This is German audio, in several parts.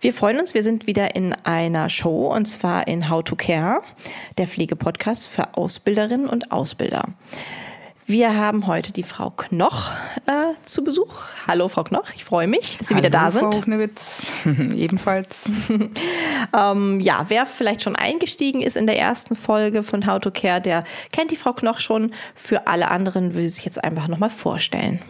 Wir freuen uns, wir sind wieder in einer Show und zwar in How to Care, der Pflegepodcast für Ausbilderinnen und Ausbilder. Wir haben heute die Frau Knoch äh, zu Besuch. Hallo, Frau Knoch, ich freue mich, dass Sie Hallo, wieder da sind. Frau Knewitz. Ebenfalls. ähm, ja, wer vielleicht schon eingestiegen ist in der ersten Folge von How to Care, der kennt die Frau Knoch schon. Für alle anderen würde sie sich jetzt einfach nochmal vorstellen.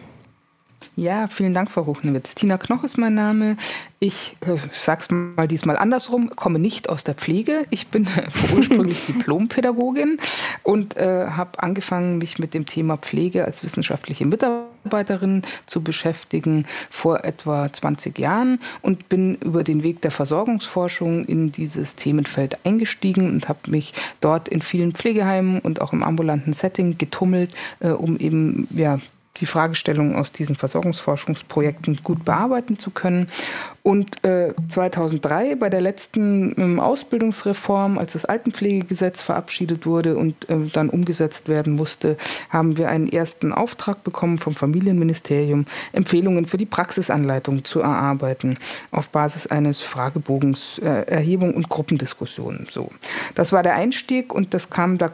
Ja, vielen Dank, Frau Ruchnewitz. Tina Knoch ist mein Name. Ich äh, sag's mal diesmal andersrum, komme nicht aus der Pflege. Ich bin ursprünglich Diplompädagogin und äh, habe angefangen, mich mit dem Thema Pflege als wissenschaftliche Mitarbeiterin zu beschäftigen vor etwa 20 Jahren und bin über den Weg der Versorgungsforschung in dieses Themenfeld eingestiegen und habe mich dort in vielen Pflegeheimen und auch im ambulanten Setting getummelt, äh, um eben ja die Fragestellungen aus diesen Versorgungsforschungsprojekten gut bearbeiten zu können. Und äh, 2003 bei der letzten ähm, Ausbildungsreform, als das Altenpflegegesetz verabschiedet wurde und äh, dann umgesetzt werden musste, haben wir einen ersten Auftrag bekommen vom Familienministerium, Empfehlungen für die Praxisanleitung zu erarbeiten auf Basis eines Fragebogens, äh, Erhebung und Gruppendiskussionen. So, das war der Einstieg und das kam, da,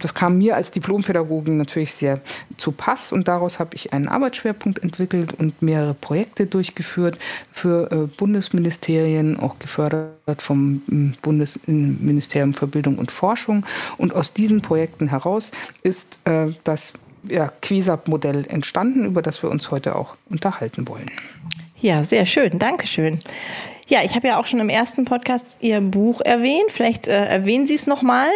das kam mir als Diplompädagogin natürlich sehr zu Pass und daraus habe ich einen Arbeitsschwerpunkt entwickelt und mehrere Projekte durchgeführt für äh, Bundesministerien, auch gefördert vom hm, Bundesministerium für Bildung und Forschung. Und aus diesen Projekten heraus ist äh, das ja, QUESAP-Modell entstanden, über das wir uns heute auch unterhalten wollen. Ja, sehr schön. Dankeschön. Ja, ich habe ja auch schon im ersten Podcast Ihr Buch erwähnt. Vielleicht äh, erwähnen Sie es nochmal.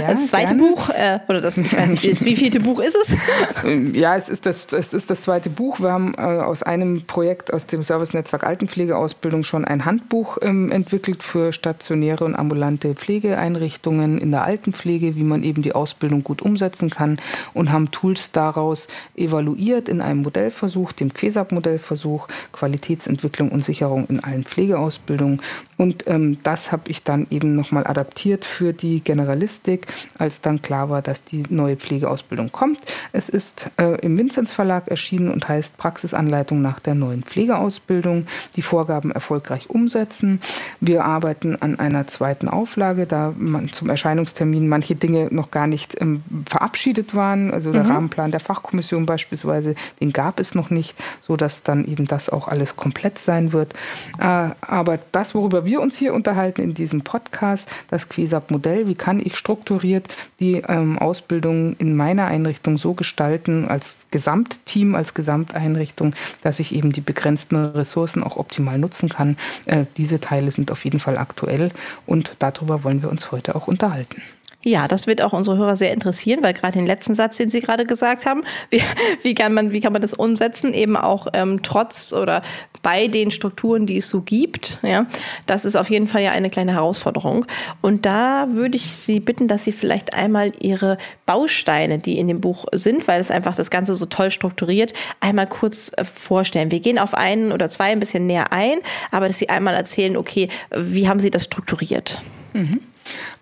Ja, das zweite gerne. Buch, äh, oder das, ich weiß nicht, wie, vielte Buch ist es? Ja, es ist das, es ist das zweite Buch. Wir haben äh, aus einem Projekt aus dem Servicenetzwerk Altenpflegeausbildung schon ein Handbuch ähm, entwickelt für stationäre und ambulante Pflegeeinrichtungen in der Altenpflege, wie man eben die Ausbildung gut umsetzen kann und haben Tools daraus evaluiert in einem Modellversuch, dem QUESAP-Modellversuch, Qualitätsentwicklung und Sicherung in allen Pflege Pflegeausbildung. Und ähm, das habe ich dann eben nochmal adaptiert für die Generalistik, als dann klar war, dass die neue Pflegeausbildung kommt. Es ist äh, im Vinzenz Verlag erschienen und heißt Praxisanleitung nach der neuen Pflegeausbildung. Die Vorgaben erfolgreich umsetzen. Wir arbeiten an einer zweiten Auflage, da man zum Erscheinungstermin manche Dinge noch gar nicht ähm, verabschiedet waren. Also der mhm. Rahmenplan der Fachkommission beispielsweise, den gab es noch nicht, sodass dann eben das auch alles komplett sein wird. Äh, aber das, worüber wir uns hier unterhalten in diesem Podcast, das QUESAP-Modell, wie kann ich strukturiert die ähm, Ausbildung in meiner Einrichtung so gestalten, als Gesamtteam, als Gesamteinrichtung, dass ich eben die begrenzten Ressourcen auch optimal nutzen kann. Äh, diese Teile sind auf jeden Fall aktuell und darüber wollen wir uns heute auch unterhalten. Ja, das wird auch unsere Hörer sehr interessieren, weil gerade den letzten Satz, den Sie gerade gesagt haben, wie, wie, kann, man, wie kann man das umsetzen, eben auch ähm, trotz oder bei den Strukturen, die es so gibt. Ja, das ist auf jeden Fall ja eine kleine Herausforderung. Und da würde ich Sie bitten, dass Sie vielleicht einmal Ihre Bausteine, die in dem Buch sind, weil es einfach das Ganze so toll strukturiert, einmal kurz äh, vorstellen. Wir gehen auf einen oder zwei ein bisschen näher ein, aber dass Sie einmal erzählen, okay, wie haben Sie das strukturiert? Mhm.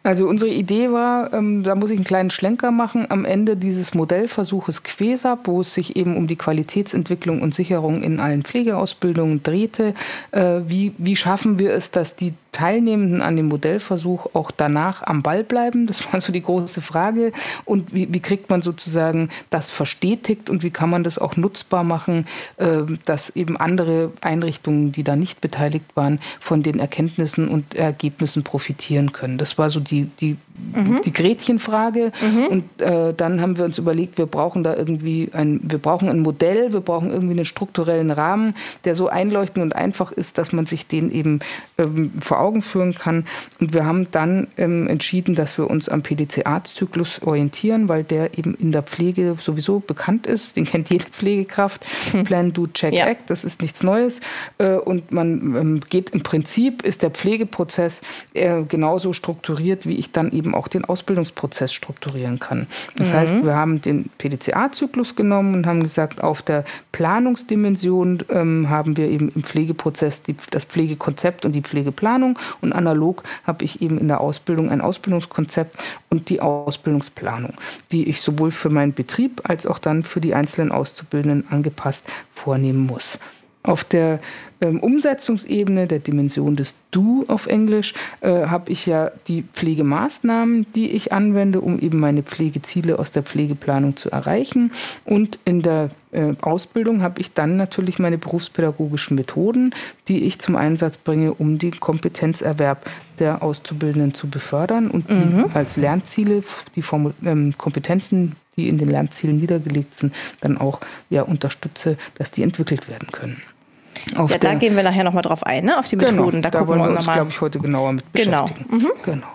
Also unsere Idee war, ähm, da muss ich einen kleinen Schlenker machen, am Ende dieses Modellversuches QUESAP, wo es sich eben um die Qualitätsentwicklung und Sicherung in allen Pflegeausbildungen drehte. Äh, wie, wie schaffen wir es, dass die Teilnehmenden an dem Modellversuch auch danach am Ball bleiben? Das war so die große Frage. Und wie, wie kriegt man sozusagen das verstetigt und wie kann man das auch nutzbar machen, äh, dass eben andere Einrichtungen, die da nicht beteiligt waren, von den Erkenntnissen und Ergebnissen profitieren können? Das war so die, die, mhm. die Gretchenfrage. Mhm. Und äh, dann haben wir uns überlegt, wir brauchen da irgendwie ein, wir brauchen ein Modell, wir brauchen irgendwie einen strukturellen Rahmen, der so einleuchtend und einfach ist, dass man sich den eben ähm, vor Augen führen kann. Und wir haben dann ähm, entschieden, dass wir uns am PDCA-Zyklus orientieren, weil der eben in der Pflege sowieso bekannt ist. Den kennt jede Pflegekraft. Hm. Plan, Do, Check, ja. Act. Das ist nichts Neues. Äh, und man ähm, geht im Prinzip, ist der Pflegeprozess äh, genauso strukturiert, wie ich dann eben auch den Ausbildungsprozess strukturieren kann. Das mhm. heißt, wir haben den PDCA-Zyklus genommen und haben gesagt, auf der Planungsdimension ähm, haben wir eben im Pflegeprozess die, das Pflegekonzept und die Pflegeplanung und analog habe ich eben in der Ausbildung ein Ausbildungskonzept und die Ausbildungsplanung, die ich sowohl für meinen Betrieb als auch dann für die einzelnen Auszubildenden angepasst vornehmen muss. Auf der ähm, Umsetzungsebene, der Dimension des Do auf Englisch, äh, habe ich ja die Pflegemaßnahmen, die ich anwende, um eben meine Pflegeziele aus der Pflegeplanung zu erreichen. Und in der äh, Ausbildung habe ich dann natürlich meine berufspädagogischen Methoden, die ich zum Einsatz bringe, um den Kompetenzerwerb der Auszubildenden zu befördern und die mhm. als Lernziele, die Form ähm, Kompetenzen, die in den Lernzielen niedergelegt sind, dann auch ja, unterstütze, dass die entwickelt werden können. Auf ja, da gehen wir nachher nochmal drauf ein, ne? auf die genau, Methoden. Da, da wollen wir uns, glaube ich, heute genauer mit genau. beschäftigen. Genau. Mhm. genau.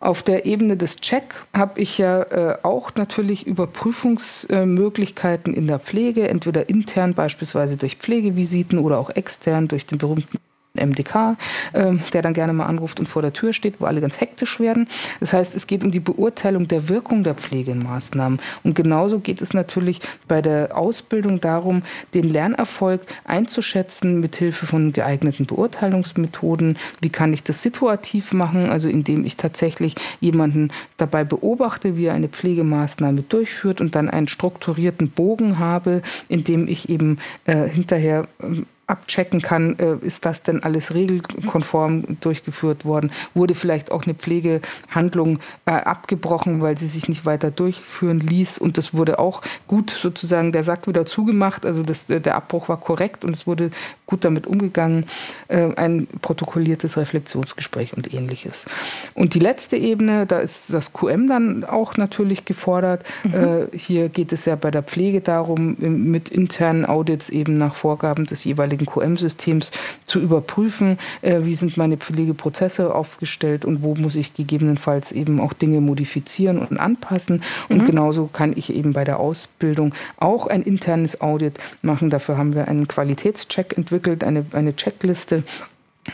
Auf der Ebene des Check habe ich ja äh, auch natürlich Überprüfungsmöglichkeiten in der Pflege, entweder intern beispielsweise durch Pflegevisiten oder auch extern durch den berühmten MDK, äh, der dann gerne mal anruft und vor der Tür steht, wo alle ganz hektisch werden. Das heißt, es geht um die Beurteilung der Wirkung der Pflegemaßnahmen. Und genauso geht es natürlich bei der Ausbildung darum, den Lernerfolg einzuschätzen mit Hilfe von geeigneten Beurteilungsmethoden. Wie kann ich das situativ machen, also indem ich tatsächlich jemanden dabei beobachte, wie er eine Pflegemaßnahme durchführt und dann einen strukturierten Bogen habe, in dem ich eben äh, hinterher äh, abchecken kann, äh, ist das denn alles regelkonform durchgeführt worden? Wurde vielleicht auch eine Pflegehandlung äh, abgebrochen, weil sie sich nicht weiter durchführen ließ? Und das wurde auch gut sozusagen der Sack wieder zugemacht. Also das, der Abbruch war korrekt und es wurde gut damit umgegangen. Äh, ein protokolliertes Reflexionsgespräch und ähnliches. Und die letzte Ebene, da ist das QM dann auch natürlich gefordert. Mhm. Hier geht es ja bei der Pflege darum, mit internen Audits eben nach Vorgaben des jeweiligen jeweiligen QM-Systems zu überprüfen, äh, wie sind meine Pflegeprozesse aufgestellt und wo muss ich gegebenenfalls eben auch Dinge modifizieren und anpassen. Und mhm. genauso kann ich eben bei der Ausbildung auch ein internes Audit machen. Dafür haben wir einen Qualitätscheck entwickelt, eine, eine Checkliste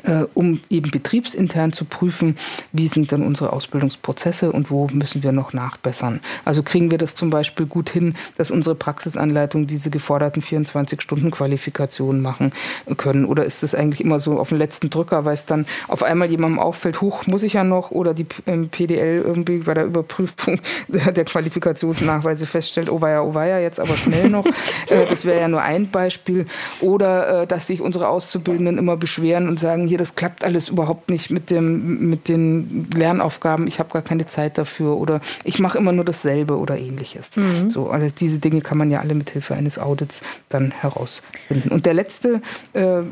äh, um eben betriebsintern zu prüfen, wie sind dann unsere Ausbildungsprozesse und wo müssen wir noch nachbessern. Also kriegen wir das zum Beispiel gut hin, dass unsere Praxisanleitungen diese geforderten 24-Stunden-Qualifikationen machen können. Oder ist das eigentlich immer so auf den letzten Drücker, weil es dann auf einmal jemandem auffällt, hoch muss ich ja noch, oder die ähm, PDL irgendwie bei der Überprüfung der Qualifikationsnachweise feststellt, oh weia, oh weia, jetzt aber schnell noch. Äh, das wäre ja nur ein Beispiel. Oder äh, dass sich unsere Auszubildenden immer beschweren und sagen, sagen, hier, das klappt alles überhaupt nicht mit, dem, mit den Lernaufgaben, ich habe gar keine Zeit dafür oder ich mache immer nur dasselbe oder ähnliches. Mhm. So, also diese Dinge kann man ja alle mit Hilfe eines Audits dann herausfinden. Und der letzte äh,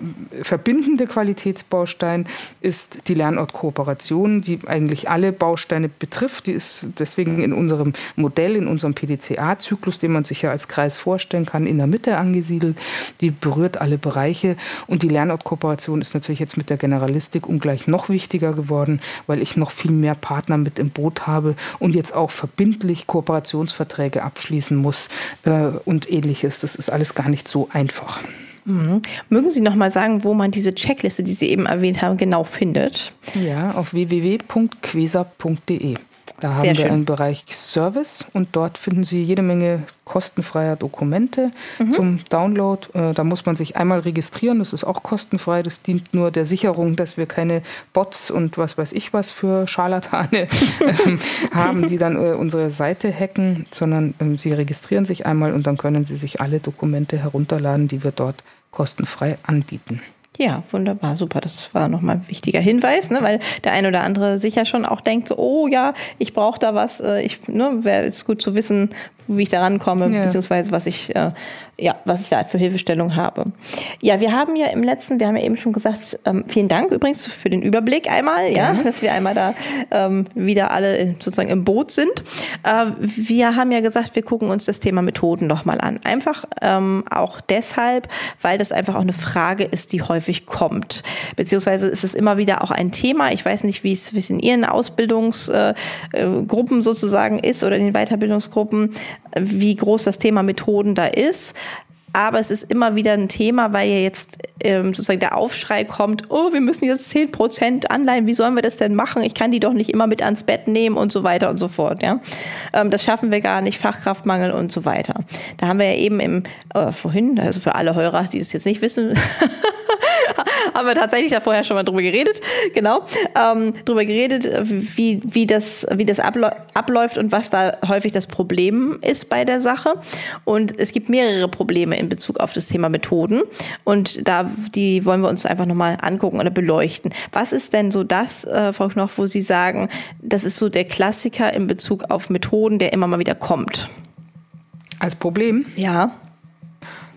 verbindende Qualitätsbaustein ist die Lernortkooperation, die eigentlich alle Bausteine betrifft. Die ist deswegen in unserem Modell, in unserem PDCA-Zyklus, den man sich ja als Kreis vorstellen kann, in der Mitte angesiedelt. Die berührt alle Bereiche und die Lernortkooperation ist natürlich jetzt mit mit der Generalistik ungleich noch wichtiger geworden, weil ich noch viel mehr Partner mit im Boot habe und jetzt auch verbindlich Kooperationsverträge abschließen muss äh, und ähnliches. Das ist alles gar nicht so einfach. Mhm. Mögen Sie noch mal sagen, wo man diese Checkliste, die Sie eben erwähnt haben, genau findet? Ja, auf www.quesa.de. Da haben Sehr wir schön. einen Bereich Service und dort finden Sie jede Menge kostenfreier Dokumente mhm. zum Download. Äh, da muss man sich einmal registrieren, das ist auch kostenfrei. Das dient nur der Sicherung, dass wir keine Bots und was weiß ich was für Scharlatane ähm, haben, die dann äh, unsere Seite hacken, sondern ähm, Sie registrieren sich einmal und dann können Sie sich alle Dokumente herunterladen, die wir dort kostenfrei anbieten. Ja, wunderbar, super. Das war nochmal ein wichtiger Hinweis, ne? weil der eine oder andere sicher schon auch denkt, so, oh ja, ich brauche da was. Äh, ich ne, wäre es gut zu wissen, wie ich da rankomme, ja. beziehungsweise was ich, äh, ja, was ich da für Hilfestellung habe. Ja, wir haben ja im letzten, wir haben ja eben schon gesagt, ähm, vielen Dank übrigens für den Überblick einmal, ja, ja dass wir einmal da ähm, wieder alle sozusagen im Boot sind. Äh, wir haben ja gesagt, wir gucken uns das Thema Methoden nochmal an. Einfach ähm, auch deshalb, weil das einfach auch eine Frage ist, die häufig kommt. Beziehungsweise ist es immer wieder auch ein Thema. Ich weiß nicht, wie es, wie es in Ihren Ausbildungsgruppen äh, äh sozusagen ist oder in den Weiterbildungsgruppen wie groß das Thema Methoden da ist. Aber es ist immer wieder ein Thema, weil ja jetzt ähm, sozusagen der Aufschrei kommt, oh, wir müssen jetzt 10% Anleihen, wie sollen wir das denn machen? Ich kann die doch nicht immer mit ans Bett nehmen und so weiter und so fort. Ja? Ähm, das schaffen wir gar nicht, Fachkraftmangel und so weiter. Da haben wir ja eben im, äh, vorhin, also für alle Hörer, die es jetzt nicht wissen, haben wir tatsächlich da vorher schon mal drüber geredet, genau, ähm, drüber geredet, wie, wie das, wie das abläuft und was da häufig das Problem ist bei der Sache. Und es gibt mehrere Probleme in Bezug auf das Thema Methoden. Und da, die wollen wir uns einfach nochmal angucken oder beleuchten. Was ist denn so das, äh, Frau Knoch, wo Sie sagen, das ist so der Klassiker in Bezug auf Methoden, der immer mal wieder kommt? Als Problem? Ja.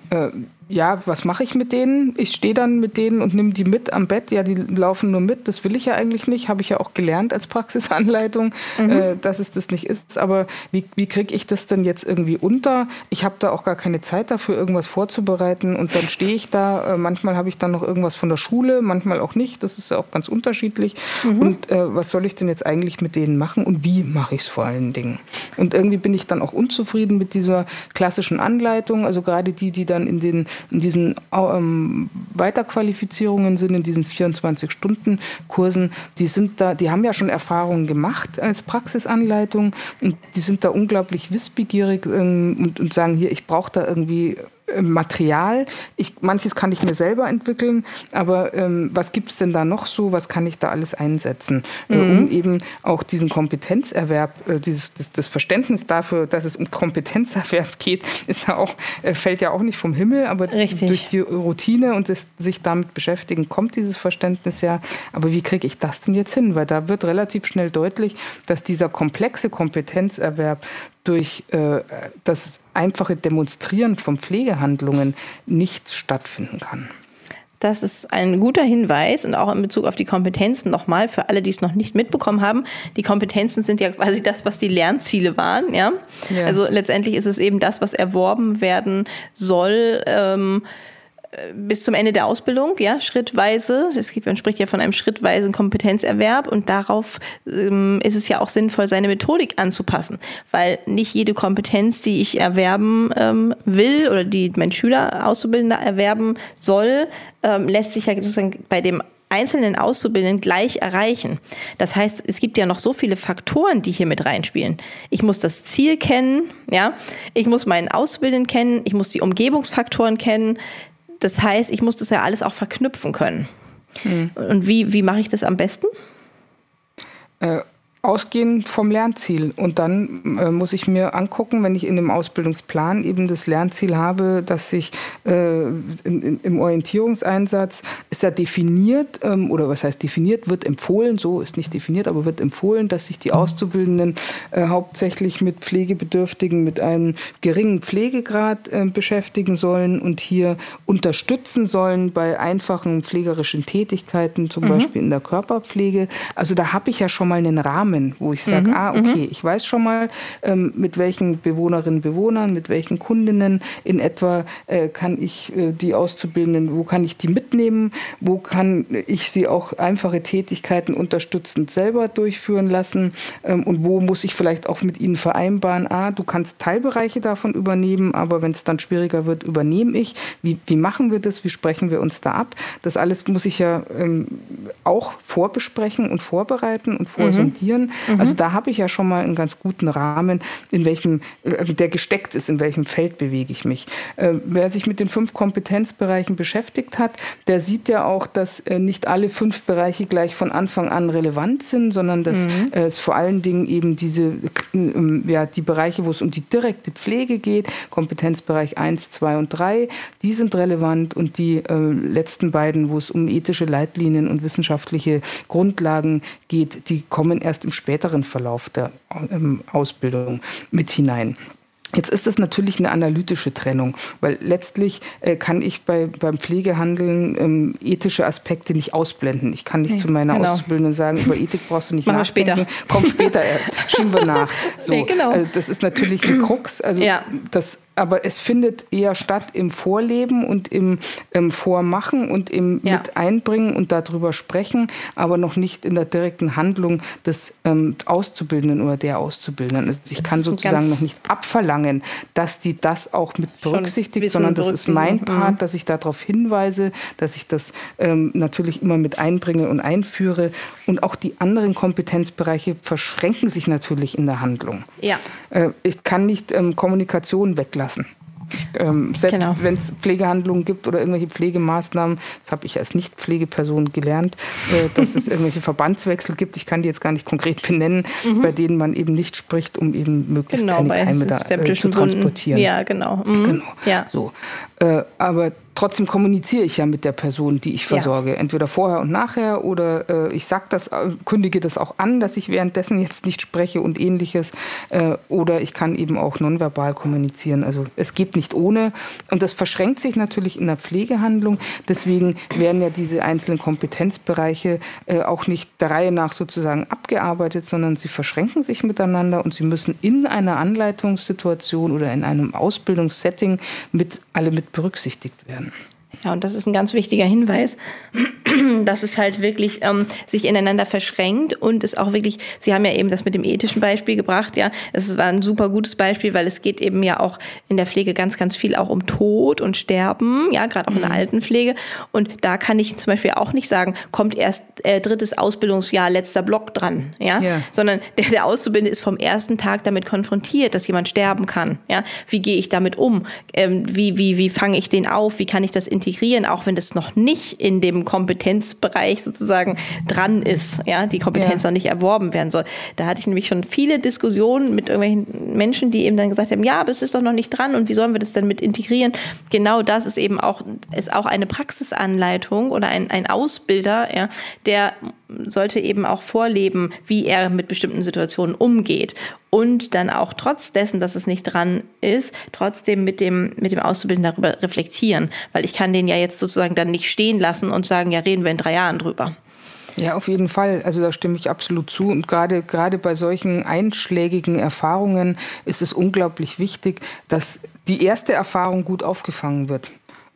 Äh, ja, was mache ich mit denen? Ich stehe dann mit denen und nehme die mit am Bett. Ja, die laufen nur mit. Das will ich ja eigentlich nicht. Habe ich ja auch gelernt als Praxisanleitung, mhm. äh, dass es das nicht ist. Aber wie, wie kriege ich das denn jetzt irgendwie unter? Ich habe da auch gar keine Zeit dafür, irgendwas vorzubereiten. Und dann stehe ich da. Äh, manchmal habe ich dann noch irgendwas von der Schule, manchmal auch nicht. Das ist ja auch ganz unterschiedlich. Mhm. Und äh, was soll ich denn jetzt eigentlich mit denen machen und wie mache ich es vor allen Dingen? Und irgendwie bin ich dann auch unzufrieden mit dieser klassischen Anleitung. Also gerade die, die dann in den in diesen ähm, Weiterqualifizierungen sind, in diesen 24-Stunden-Kursen, die sind da, die haben ja schon Erfahrungen gemacht als Praxisanleitung und die sind da unglaublich wissbegierig ähm, und, und sagen hier, ich brauche da irgendwie Material. Ich, manches kann ich mir selber entwickeln, aber ähm, was gibt es denn da noch so? Was kann ich da alles einsetzen, äh, mhm. äh, um eben auch diesen Kompetenzerwerb, äh, dieses, das, das, Verständnis dafür, dass es um Kompetenzerwerb geht, ist ja auch, äh, fällt ja auch nicht vom Himmel, aber Richtig. durch die Routine und das, sich damit beschäftigen, kommt dieses Verständnis ja. Aber wie kriege ich das denn jetzt hin? Weil da wird relativ schnell deutlich, dass dieser komplexe Kompetenzerwerb durch äh, das einfache Demonstrieren von Pflegehandlungen nicht stattfinden kann. Das ist ein guter Hinweis und auch in Bezug auf die Kompetenzen nochmal für alle, die es noch nicht mitbekommen haben. Die Kompetenzen sind ja quasi das, was die Lernziele waren. Ja? ja. Also letztendlich ist es eben das, was erworben werden soll. Ähm, bis zum Ende der Ausbildung, ja, schrittweise. Es gibt, man spricht ja von einem schrittweisen Kompetenzerwerb und darauf ähm, ist es ja auch sinnvoll, seine Methodik anzupassen, weil nicht jede Kompetenz, die ich erwerben ähm, will oder die mein Schüler Auszubildender erwerben soll, ähm, lässt sich ja sozusagen bei dem einzelnen Auszubildenden gleich erreichen. Das heißt, es gibt ja noch so viele Faktoren, die hier mit reinspielen. Ich muss das Ziel kennen, ja, ich muss meinen Auszubildenden kennen, ich muss die Umgebungsfaktoren kennen, das heißt, ich muss das ja alles auch verknüpfen können. Hm. Und wie, wie mache ich das am besten? Äh, ausgehend vom Lernziel. Und dann äh, muss ich mir angucken, wenn ich in dem Ausbildungsplan eben das Lernziel habe, dass sich äh, in, in, im Orientierungseinsatz ist ja definiert, ähm, oder was heißt definiert, wird empfohlen, so ist nicht definiert, aber wird empfohlen, dass sich die Auszubildenden äh, hauptsächlich mit Pflegebedürftigen mit einem geringen Pflegegrad äh, beschäftigen sollen und hier unterstützen sollen bei einfachen pflegerischen Tätigkeiten, zum mhm. Beispiel in der Körperpflege. Also da habe ich ja schon mal einen Rahmen Rahmen, wo ich sage, mhm, ah, okay, mhm. ich weiß schon mal, ähm, mit welchen Bewohnerinnen, Bewohnern, mit welchen Kundinnen in etwa äh, kann ich äh, die Auszubildenden, wo kann ich die mitnehmen, wo kann ich sie auch einfache Tätigkeiten unterstützend selber durchführen lassen ähm, und wo muss ich vielleicht auch mit ihnen vereinbaren, ah, du kannst Teilbereiche davon übernehmen, aber wenn es dann schwieriger wird, übernehme ich. Wie, wie machen wir das? Wie sprechen wir uns da ab? Das alles muss ich ja ähm, auch vorbesprechen und vorbereiten und vorsondieren. Mhm. Also da habe ich ja schon mal einen ganz guten Rahmen, in welchem äh, der gesteckt ist, in welchem Feld bewege ich mich. Äh, wer sich mit den fünf Kompetenzbereichen beschäftigt hat, der sieht ja auch, dass äh, nicht alle fünf Bereiche gleich von Anfang an relevant sind, sondern dass mhm. es vor allen Dingen eben diese ähm, ja, die Bereiche, wo es um die direkte Pflege geht, Kompetenzbereich 1, 2 und 3, die sind relevant und die äh, letzten beiden, wo es um ethische Leitlinien und wissenschaftliche Grundlagen geht, die kommen erst im späteren Verlauf der ähm, Ausbildung mit hinein. Jetzt ist es natürlich eine analytische Trennung, weil letztlich äh, kann ich bei, beim Pflegehandeln ähm, ethische Aspekte nicht ausblenden. Ich kann nicht nee, zu meiner genau. Auszubildenden sagen, über Ethik brauchst du nicht Machen nachdenken. Später. Komm später erst, schieben wir nach. So, nee, genau. also das ist natürlich ein Krux. Also ja. das aber es findet eher statt im Vorleben und im, im Vormachen und im ja. mit einbringen und darüber sprechen, aber noch nicht in der direkten Handlung des ähm, Auszubildenden oder der Auszubildenden. Also ich kann sozusagen noch nicht abverlangen, dass die das auch mit berücksichtigt, sondern das ist mein Part, mhm. dass ich darauf hinweise, dass ich das ähm, natürlich immer mit einbringe und einführe. Und auch die anderen Kompetenzbereiche verschränken sich natürlich in der Handlung. Ja. Äh, ich kann nicht ähm, Kommunikation weglassen lassen. Ich, ähm, selbst genau. wenn es Pflegehandlungen gibt oder irgendwelche Pflegemaßnahmen, das habe ich als Nicht-Pflegeperson gelernt, äh, dass es irgendwelche Verbandswechsel gibt, ich kann die jetzt gar nicht konkret benennen, mhm. bei denen man eben nicht spricht, um eben möglichst genau, keine Keime da äh, zu transportieren. Ja, genau. Mhm. genau. Ja. So. Äh, aber trotzdem kommuniziere ich ja mit der Person, die ich versorge. Ja. Entweder vorher und nachher oder äh, ich sag das, äh, kündige das auch an, dass ich währenddessen jetzt nicht spreche und ähnliches. Äh, oder ich kann eben auch nonverbal kommunizieren. Also es geht nicht ohne. Und das verschränkt sich natürlich in der Pflegehandlung. Deswegen werden ja diese einzelnen Kompetenzbereiche äh, auch nicht der Reihe nach sozusagen abgearbeitet, sondern sie verschränken sich miteinander und sie müssen in einer Anleitungssituation oder in einem Ausbildungssetting mit alle mit berücksichtigt werden. Amen. Ja, und das ist ein ganz wichtiger Hinweis, dass es halt wirklich ähm, sich ineinander verschränkt und es auch wirklich, Sie haben ja eben das mit dem ethischen Beispiel gebracht, ja, es war ein super gutes Beispiel, weil es geht eben ja auch in der Pflege ganz, ganz viel auch um Tod und Sterben, ja, gerade auch in der mhm. Altenpflege. Und da kann ich zum Beispiel auch nicht sagen, kommt erst äh, drittes Ausbildungsjahr, letzter Block dran, ja, ja. sondern der, der Auszubildende ist vom ersten Tag damit konfrontiert, dass jemand sterben kann, ja. Wie gehe ich damit um? Ähm, wie, wie, wie fange ich den auf? Wie kann ich das integrieren? Integrieren, auch wenn das noch nicht in dem Kompetenzbereich sozusagen dran ist, ja, die Kompetenz ja. noch nicht erworben werden soll. Da hatte ich nämlich schon viele Diskussionen mit irgendwelchen Menschen, die eben dann gesagt haben, ja, aber es ist doch noch nicht dran und wie sollen wir das denn mit integrieren? Genau das ist eben auch, ist auch eine Praxisanleitung oder ein, ein Ausbilder, ja, der sollte eben auch vorleben, wie er mit bestimmten Situationen umgeht und dann auch trotz dessen, dass es nicht dran ist, trotzdem mit dem mit dem Auszubildenden darüber reflektieren, weil ich kann den ja jetzt sozusagen dann nicht stehen lassen und sagen, ja, reden wir in drei Jahren drüber. Ja, auf jeden Fall. Also da stimme ich absolut zu. Und gerade, gerade bei solchen einschlägigen Erfahrungen ist es unglaublich wichtig, dass die erste Erfahrung gut aufgefangen wird.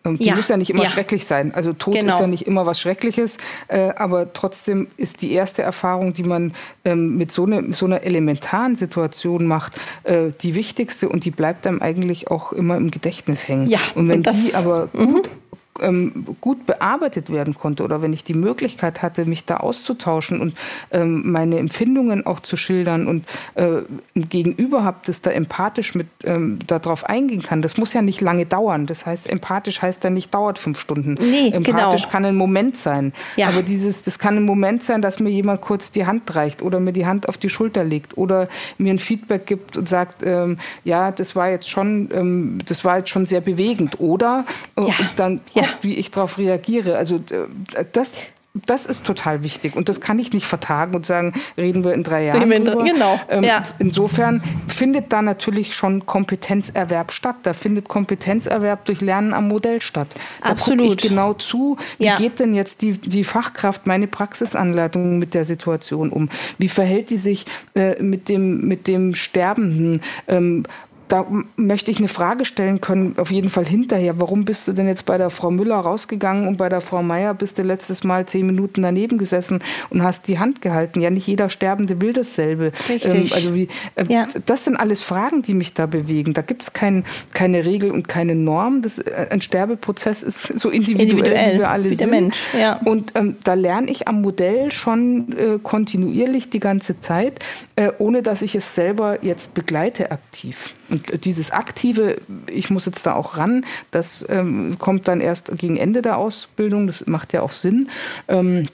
Ähm, die ja, muss ja nicht immer ja. schrecklich sein. Also Tod genau. ist ja nicht immer was Schreckliches, äh, aber trotzdem ist die erste Erfahrung, die man ähm, mit so, eine, so einer elementaren Situation macht, äh, die wichtigste und die bleibt einem eigentlich auch immer im Gedächtnis hängen. Ja, und wenn und das, die aber gut mhm ähm, gut bearbeitet werden konnte oder wenn ich die Möglichkeit hatte, mich da auszutauschen und ähm, meine Empfindungen auch zu schildern und äh, ein Gegenüber habe, das da empathisch mit ähm, darauf eingehen kann. Das muss ja nicht lange dauern. Das heißt, empathisch heißt ja nicht dauert fünf Stunden. Nee, empathisch genau. kann ein Moment sein. Ja. Aber dieses, das kann ein Moment sein, dass mir jemand kurz die Hand reicht oder mir die Hand auf die Schulter legt oder mir ein Feedback gibt und sagt, ähm, ja, das war jetzt schon, ähm, das war jetzt schon sehr bewegend. Oder äh, ja. dann ja wie ich darauf reagiere. Also äh, das, das ist total wichtig und das kann ich nicht vertagen und sagen, reden wir in drei Jahren in drüber. Genau. Ähm, ja. Insofern findet da natürlich schon Kompetenzerwerb statt. Da findet Kompetenzerwerb durch Lernen am Modell statt. Da gucke ich genau zu, wie ja. geht denn jetzt die, die Fachkraft, meine Praxisanleitung mit der Situation um? Wie verhält die sich äh, mit, dem, mit dem Sterbenden? Ähm, da möchte ich eine Frage stellen können, auf jeden Fall hinterher. Warum bist du denn jetzt bei der Frau Müller rausgegangen und bei der Frau Meier bist du letztes Mal zehn Minuten daneben gesessen und hast die Hand gehalten? Ja, nicht jeder Sterbende will dasselbe. Richtig. Ähm, also wie, äh, ja. Das sind alles Fragen, die mich da bewegen. Da gibt es kein, keine Regel und keine Norm. Das, äh, ein Sterbeprozess ist so individuell, individuell wie wir alle wie sind. Mensch. Ja. Und ähm, da lerne ich am Modell schon äh, kontinuierlich die ganze Zeit, äh, ohne dass ich es selber jetzt begleite aktiv. Und dieses aktive, ich muss jetzt da auch ran, das ähm, kommt dann erst gegen Ende der Ausbildung. Das macht ja auch Sinn. Ähm,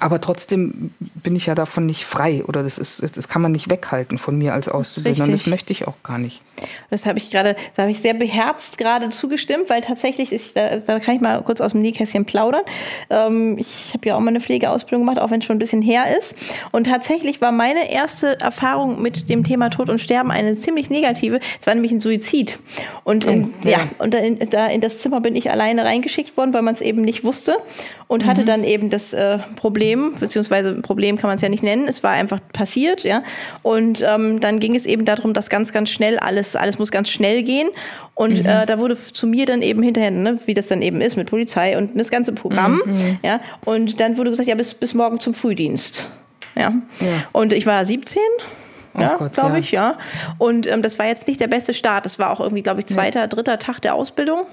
aber trotzdem bin ich ja davon nicht frei oder das, ist, das kann man nicht weghalten von mir als Auszubildender. Und das möchte ich auch gar nicht. Das habe ich gerade, da habe ich sehr beherzt gerade zugestimmt, weil tatsächlich, ist, da, da kann ich mal kurz aus dem Nähkästchen plaudern. Ähm, ich habe ja auch mal eine Pflegeausbildung gemacht, auch wenn es schon ein bisschen her ist. Und tatsächlich war meine erste Erfahrung mit dem Thema Tod und Sterben eine ziemlich negative. Es war nämlich ein Suizid. Und in, oh, ja. ja. und da in, da in das Zimmer bin ich alleine reingeschickt worden, weil man es eben nicht wusste und mhm. hatte dann eben das äh, Problem, beziehungsweise Problem kann man es ja nicht nennen. Es war einfach passiert, ja. Und ähm, dann ging es eben darum, dass ganz, ganz schnell alles, alles muss ganz schnell gehen. Und mhm. äh, da wurde zu mir dann eben hinterher, ne, wie das dann eben ist mit Polizei und das ganze Programm, mhm. ja. Und dann wurde gesagt, ja, bis, bis morgen zum Frühdienst. Ja. ja. Und ich war 17 ja, glaube ich, ja. Und ähm, das war jetzt nicht der beste Start. Das war auch irgendwie, glaube ich, zweiter, ja. dritter Tag der Ausbildung.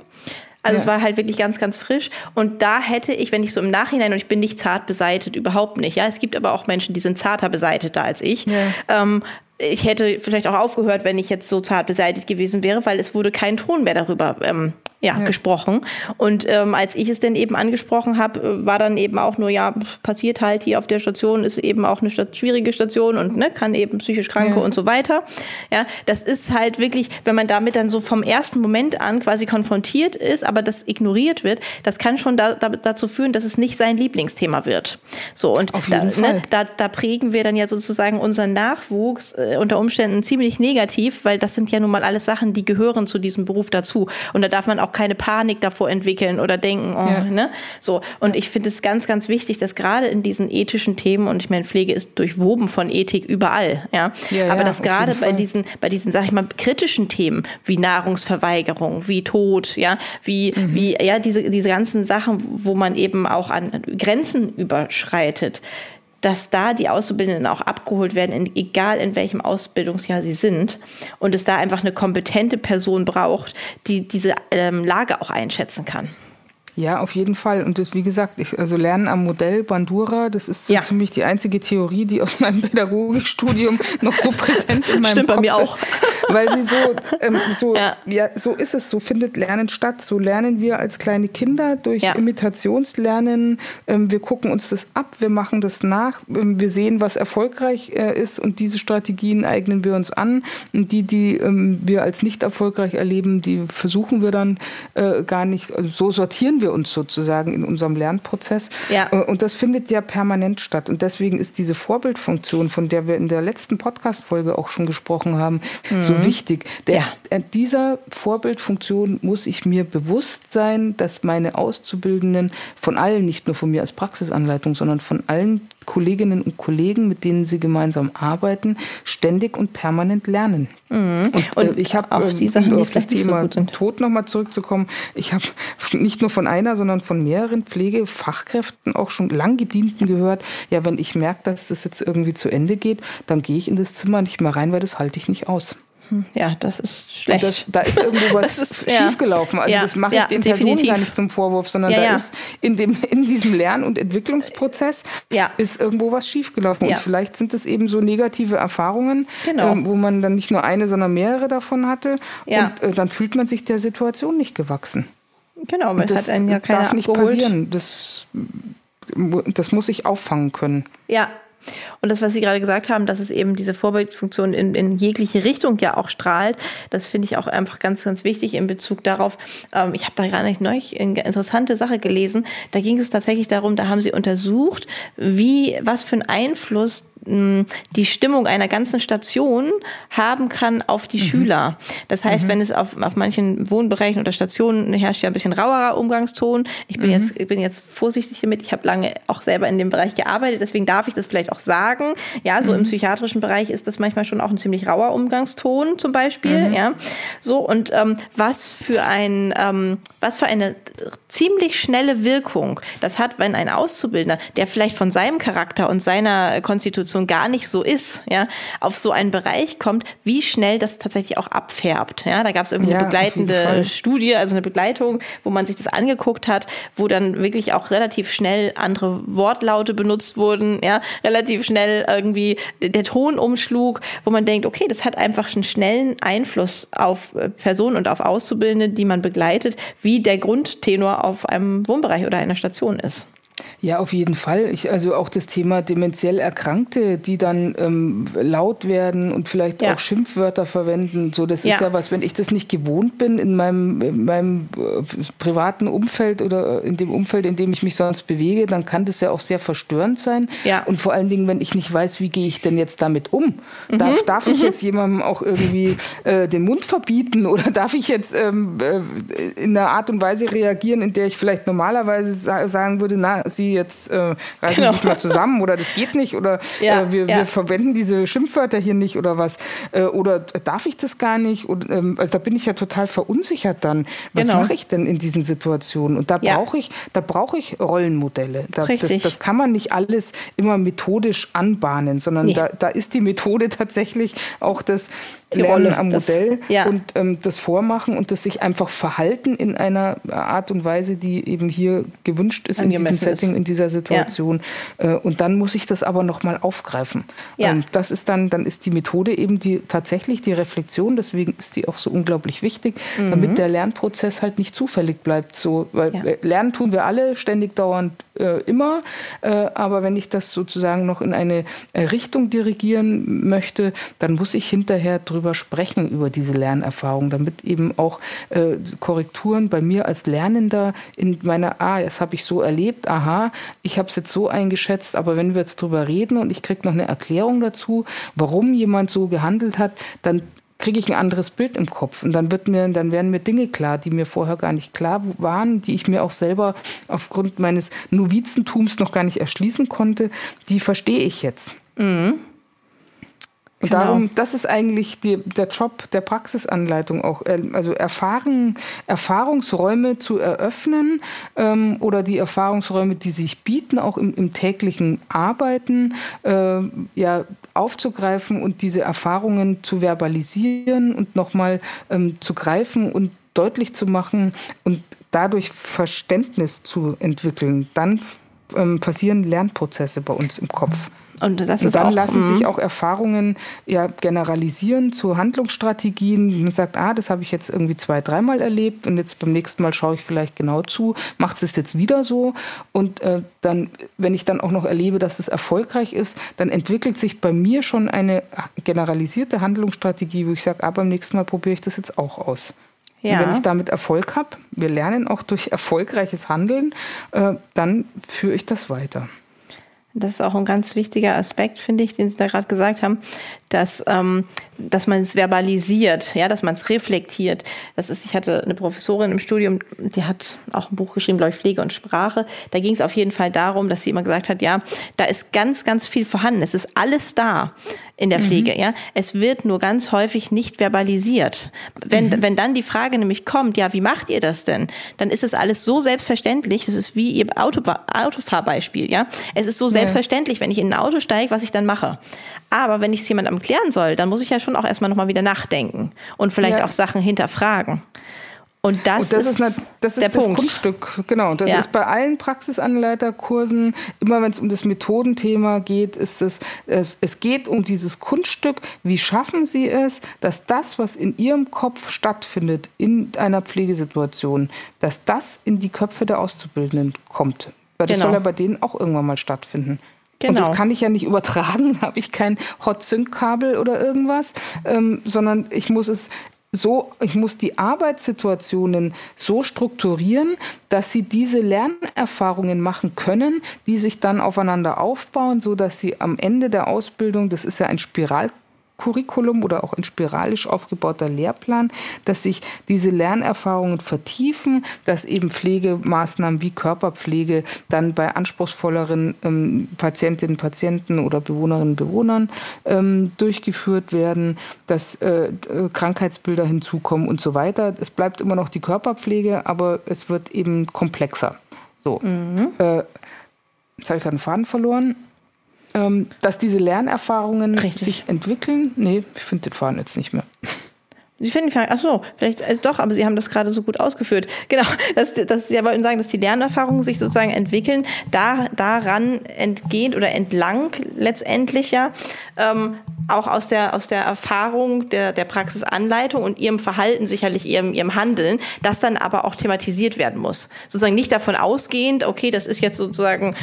Also ja. es war halt wirklich ganz, ganz frisch. Und da hätte ich, wenn ich so im Nachhinein, und ich bin nicht zart beseitet, überhaupt nicht. Ja, es gibt aber auch Menschen, die sind zarter beseiteter als ich. Ja. Ähm, ich hätte vielleicht auch aufgehört, wenn ich jetzt so zart beseitigt gewesen wäre, weil es wurde kein Ton mehr darüber ähm, ja, ja, gesprochen. Und ähm, als ich es dann eben angesprochen habe, äh, war dann eben auch nur, ja, passiert halt hier auf der Station, ist eben auch eine schwierige Station und ne, kann eben psychisch Kranke ja. und so weiter. Ja, das ist halt wirklich, wenn man damit dann so vom ersten Moment an quasi konfrontiert ist, aber das ignoriert wird, das kann schon da, da, dazu führen, dass es nicht sein Lieblingsthema wird. So, und da, ne, da, da prägen wir dann ja sozusagen unseren Nachwuchs äh, unter Umständen ziemlich negativ, weil das sind ja nun mal alles Sachen, die gehören zu diesem Beruf dazu. Und da darf man auch auch keine Panik davor entwickeln oder denken, oh, ja. ne? So. Und ich finde es ganz, ganz wichtig, dass gerade in diesen ethischen Themen, und ich meine, Pflege ist durchwoben von Ethik überall, ja. ja Aber dass gerade bei diesen, bei diesen, sag ich mal, kritischen Themen wie Nahrungsverweigerung, wie Tod, ja, wie, mhm. wie, ja, diese, diese ganzen Sachen, wo man eben auch an Grenzen überschreitet, dass da die Auszubildenden auch abgeholt werden, in, egal in welchem Ausbildungsjahr sie sind. Und es da einfach eine kompetente Person braucht, die diese ähm, Lage auch einschätzen kann. Ja, auf jeden Fall. Und das, wie gesagt, ich, also Lernen am Modell Bandura, das ist so ja. ziemlich die einzige Theorie, die aus meinem Pädagogikstudium noch so präsent in meinem Stimmt Kopf bei mir auch. Weil sie so, ähm, so ja. ja. so ist es, so findet Lernen statt. So lernen wir als kleine Kinder durch ja. Imitationslernen. Ähm, wir gucken uns das ab, wir machen das nach, ähm, wir sehen, was erfolgreich äh, ist und diese Strategien eignen wir uns an. Und die, die ähm, wir als nicht erfolgreich erleben, die versuchen wir dann äh, gar nicht, also so sortieren wir uns sozusagen in unserem Lernprozess. Ja. Äh, und das findet ja permanent statt. Und deswegen ist diese Vorbildfunktion, von der wir in der letzten Podcast-Folge auch schon gesprochen haben, mhm. so wichtig. Der, ja. Äh, dieser Vorbildfunktion muss ich mir bewusst sein, dass meine Auszubildenden von allen, nicht nur von mir als Praxisanleitung, sondern von allen Kolleginnen und Kollegen, mit denen sie gemeinsam arbeiten, ständig und permanent lernen. Mhm. Und, und äh, ich habe, um auf das Thema so Tod nochmal zurückzukommen, ich habe nicht nur von einer, sondern von mehreren Pflegefachkräften, auch schon lang gedienten gehört, ja, wenn ich merke, dass das jetzt irgendwie zu Ende geht, dann gehe ich in das Zimmer nicht mehr rein, weil das halte ich nicht aus. Hm, ja, das ist schlecht. Das, da ist irgendwo was ist, schiefgelaufen. Also ja, das mache ich ja, den definitiv. Personen gar nicht zum Vorwurf, sondern ja, da ist in, dem, in diesem Lern- und Entwicklungsprozess ist irgendwo was schiefgelaufen. Und vielleicht sind es eben so negative Erfahrungen, genau. ähm, wo man dann nicht nur eine, sondern mehrere davon hatte. Und äh, dann fühlt man sich der Situation nicht gewachsen. Genau, weil das hat einen ja keiner darf nicht abgeholt. passieren. Das, das muss ich auffangen können. Ja, und das, was Sie gerade gesagt haben, dass es eben diese Vorbildfunktion in, in jegliche Richtung ja auch strahlt, das finde ich auch einfach ganz, ganz wichtig in Bezug darauf. Ähm, ich habe da gerade nicht neulich eine interessante Sache gelesen. Da ging es tatsächlich darum, da haben Sie untersucht, wie, was für einen Einfluss die Stimmung einer ganzen Station haben kann auf die mhm. Schüler. Das heißt, mhm. wenn es auf, auf manchen Wohnbereichen oder Stationen herrscht ja ein bisschen rauerer Umgangston. Ich bin mhm. jetzt ich bin jetzt vorsichtig damit. Ich habe lange auch selber in dem Bereich gearbeitet, deswegen darf ich das vielleicht auch sagen. Ja, so im mhm. psychiatrischen Bereich ist das manchmal schon auch ein ziemlich rauer Umgangston zum Beispiel. Mhm. Ja, so und ähm, was für ein ähm, was für eine ziemlich schnelle Wirkung das hat, wenn ein Auszubildender, der vielleicht von seinem Charakter und seiner Konstitution gar nicht so ist, ja, auf so einen Bereich kommt, wie schnell das tatsächlich auch abfärbt. Ja, da gab es irgendwie ja, eine begleitende Studie, also eine Begleitung, wo man sich das angeguckt hat, wo dann wirklich auch relativ schnell andere Wortlaute benutzt wurden, ja, relativ schnell irgendwie der Ton umschlug, wo man denkt, okay, das hat einfach einen schnellen Einfluss auf äh, Personen und auf Auszubildende, die man begleitet, wie der Grundtenor auf einem Wohnbereich oder einer Station ist. Ja, auf jeden Fall. Ich, also auch das Thema dementiell Erkrankte, die dann ähm, laut werden und vielleicht ja. auch Schimpfwörter verwenden. So, das ja. ist ja was, wenn ich das nicht gewohnt bin in meinem, in meinem äh, privaten Umfeld oder in dem Umfeld, in dem ich mich sonst bewege, dann kann das ja auch sehr verstörend sein. Ja. Und vor allen Dingen, wenn ich nicht weiß, wie gehe ich denn jetzt damit um? Mhm. Darf, darf ich mhm. jetzt jemandem auch irgendwie äh, den Mund verbieten oder darf ich jetzt ähm, äh, in einer Art und Weise reagieren, in der ich vielleicht normalerweise sagen würde, na, Sie jetzt äh, reißen genau. sich mal zusammen oder das geht nicht oder ja, äh, wir, ja. wir, verwenden diese Schimpfwörter hier nicht oder was. Äh, oder darf ich das gar nicht? Und, ähm, also da bin ich ja total verunsichert dann. Was genau. mache ich denn in diesen Situationen? Und da ja. brauche ich, da brauche ich Rollenmodelle. Da, das, das, kann man nicht alles immer methodisch anbahnen, sondern nee. da, da ist die Methode tatsächlich auch das die Lernen Rolle, am Modell das, ja. und ähm, das Vormachen und das sich einfach verhalten in einer Art und Weise, die eben hier gewünscht ist in diesem Setting, ist. in dieser Situation. Ja. Äh, und dann muss ich das aber nochmal aufgreifen. Ja. Ähm, das ist dann, dann ist die Methode eben die tatsächlich die Reflexion, deswegen ist die auch so unglaublich wichtig, mhm. damit der Lernprozess halt nicht zufällig bleibt. So, weil ja. Lernen tun wir alle ständig dauernd äh, immer, äh, aber wenn ich das sozusagen noch in eine äh, Richtung dirigieren möchte, dann muss ich hinterher drüber sprechen über diese Lernerfahrung, damit eben auch äh, Korrekturen bei mir als Lernender in meiner, ah, das habe ich so erlebt, aha, ich habe es jetzt so eingeschätzt, aber wenn wir jetzt drüber reden und ich kriege noch eine Erklärung dazu, warum jemand so gehandelt hat, dann kriege ich ein anderes Bild im Kopf und dann wird mir, dann werden mir Dinge klar, die mir vorher gar nicht klar waren, die ich mir auch selber aufgrund meines Novizentums noch gar nicht erschließen konnte, die verstehe ich jetzt. Mhm. Und genau. darum, das ist eigentlich die, der Job der Praxisanleitung auch, äh, also Erfahrung, Erfahrungsräume zu eröffnen ähm, oder die Erfahrungsräume, die sich bieten, auch im, im täglichen Arbeiten, äh, ja, aufzugreifen und diese Erfahrungen zu verbalisieren und nochmal ähm, zu greifen und deutlich zu machen und dadurch Verständnis zu entwickeln. Dann ähm, passieren Lernprozesse bei uns im Kopf. Und, das und dann auch, lassen sich mhm. auch Erfahrungen ja, generalisieren zu Handlungsstrategien. Man sagt, ah, das habe ich jetzt irgendwie zwei, dreimal erlebt und jetzt beim nächsten Mal schaue ich vielleicht genau zu, macht es jetzt wieder so. Und äh, dann, wenn ich dann auch noch erlebe, dass es erfolgreich ist, dann entwickelt sich bei mir schon eine generalisierte Handlungsstrategie, wo ich sage, ah, beim nächsten Mal probiere ich das jetzt auch aus. Ja. Und wenn ich damit Erfolg habe, wir lernen auch durch erfolgreiches Handeln, äh, dann führe ich das weiter. Das ist auch ein ganz wichtiger Aspekt, finde ich, den Sie da gerade gesagt haben, dass, ähm, dass man es verbalisiert, ja, dass man es reflektiert. Das ist, ich hatte eine Professorin im Studium, die hat auch ein Buch geschrieben, glaube ich, Pflege und Sprache. Da ging es auf jeden Fall darum, dass sie immer gesagt hat, ja, da ist ganz, ganz viel vorhanden. Es ist alles da in der Pflege, mhm. ja. Es wird nur ganz häufig nicht verbalisiert. Wenn, mhm. wenn dann die Frage nämlich kommt, ja, wie macht ihr das denn? Dann ist es alles so selbstverständlich. Das ist wie ihr Auto, Autofahrbeispiel, ja. Es ist so selbstverständlich, wenn ich in ein Auto steige, was ich dann mache. Aber wenn ich es jemandem klären soll, dann muss ich ja schon auch erstmal nochmal wieder nachdenken und vielleicht ja. auch Sachen hinterfragen. Und das, und das ist, ist, das, ist das Kunststück. Genau. Das ja. ist bei allen Praxisanleiterkursen, immer wenn es um das Methodenthema geht, ist es, es, es geht um dieses Kunststück. Wie schaffen Sie es, dass das, was in Ihrem Kopf stattfindet, in einer Pflegesituation, dass das in die Köpfe der Auszubildenden kommt? Weil das genau. soll ja bei denen auch irgendwann mal stattfinden. Genau. Und das genau. kann ich ja nicht übertragen, habe ich kein Hot-Sync-Kabel oder irgendwas, ähm, sondern ich muss es so, ich muss die Arbeitssituationen so strukturieren, dass sie diese Lernerfahrungen machen können, die sich dann aufeinander aufbauen, so dass sie am Ende der Ausbildung, das ist ja ein Spiral Curriculum oder auch ein spiralisch aufgebauter Lehrplan, dass sich diese Lernerfahrungen vertiefen, dass eben Pflegemaßnahmen wie Körperpflege dann bei anspruchsvolleren ähm, Patientinnen, Patienten oder Bewohnerinnen, Bewohnern ähm, durchgeführt werden, dass äh, Krankheitsbilder hinzukommen und so weiter. Es bleibt immer noch die Körperpflege, aber es wird eben komplexer. So. Mhm. Äh, jetzt habe ich gerade einen Faden verloren ähm, dass diese Lernerfahrungen Richtig. sich entwickeln. Nee, ich finde den Faden jetzt nicht mehr. Sie finden, ach so, vielleicht also doch, aber Sie haben das gerade so gut ausgeführt. Genau, dass, dass Sie wollten sagen, dass die Lernerfahrungen sich sozusagen entwickeln, da, daran entgehend oder entlang letztendlich ja ähm, auch aus der, aus der Erfahrung der, der Praxisanleitung und ihrem Verhalten, sicherlich ihrem, ihrem Handeln, das dann aber auch thematisiert werden muss. Sozusagen nicht davon ausgehend, okay, das ist jetzt sozusagen,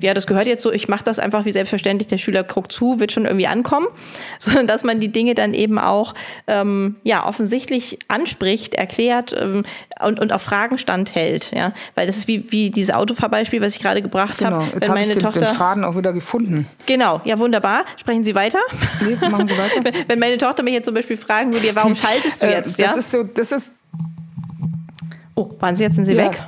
ja, das gehört jetzt so, ich mache das einfach wie selbstverständlich, der Schüler guckt zu, wird schon irgendwie ankommen, sondern dass man die Dinge dann eben auch ähm, ja, offensichtlich anspricht, erklärt ähm, und, und auf Fragen standhält. Ja? Weil das ist wie, wie dieses Autofahrbeispiel, was ich gerade gebracht genau. habe. Jetzt habe ich den, Tochter, den Faden auch wieder gefunden. Genau, ja, wunderbar. Sprechen Sie weiter. Nee, machen Sie weiter. Wenn meine Tochter mich jetzt zum Beispiel fragen würde, warum schaltest du äh, jetzt? Äh, das ja? ist so, das ist. Oh, waren Sie jetzt, sind Sie ja. weg?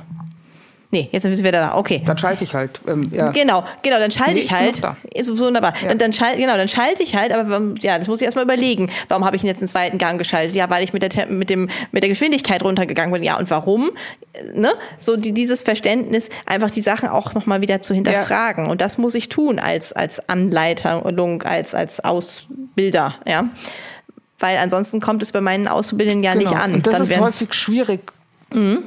Nee, jetzt sind wir wieder da. Okay. Dann schalte ich halt. Ähm, ja. Genau, genau, dann schalte nee, ich halt. Ist wunderbar. Ja. Dann, dann schalt, genau, dann schalte ich halt, aber ja, das muss ich erstmal überlegen. Warum habe ich jetzt einen zweiten Gang geschaltet? Ja, weil ich mit der mit dem mit der Geschwindigkeit runtergegangen bin. Ja, und warum? Ne? So die, dieses Verständnis, einfach die Sachen auch nochmal wieder zu hinterfragen. Ja. Und das muss ich tun als als Anleitung, als als Ausbilder, ja. Weil ansonsten kommt es bei meinen Auszubildenden ja genau. nicht an. Und das dann ist häufig schwierig. Mhm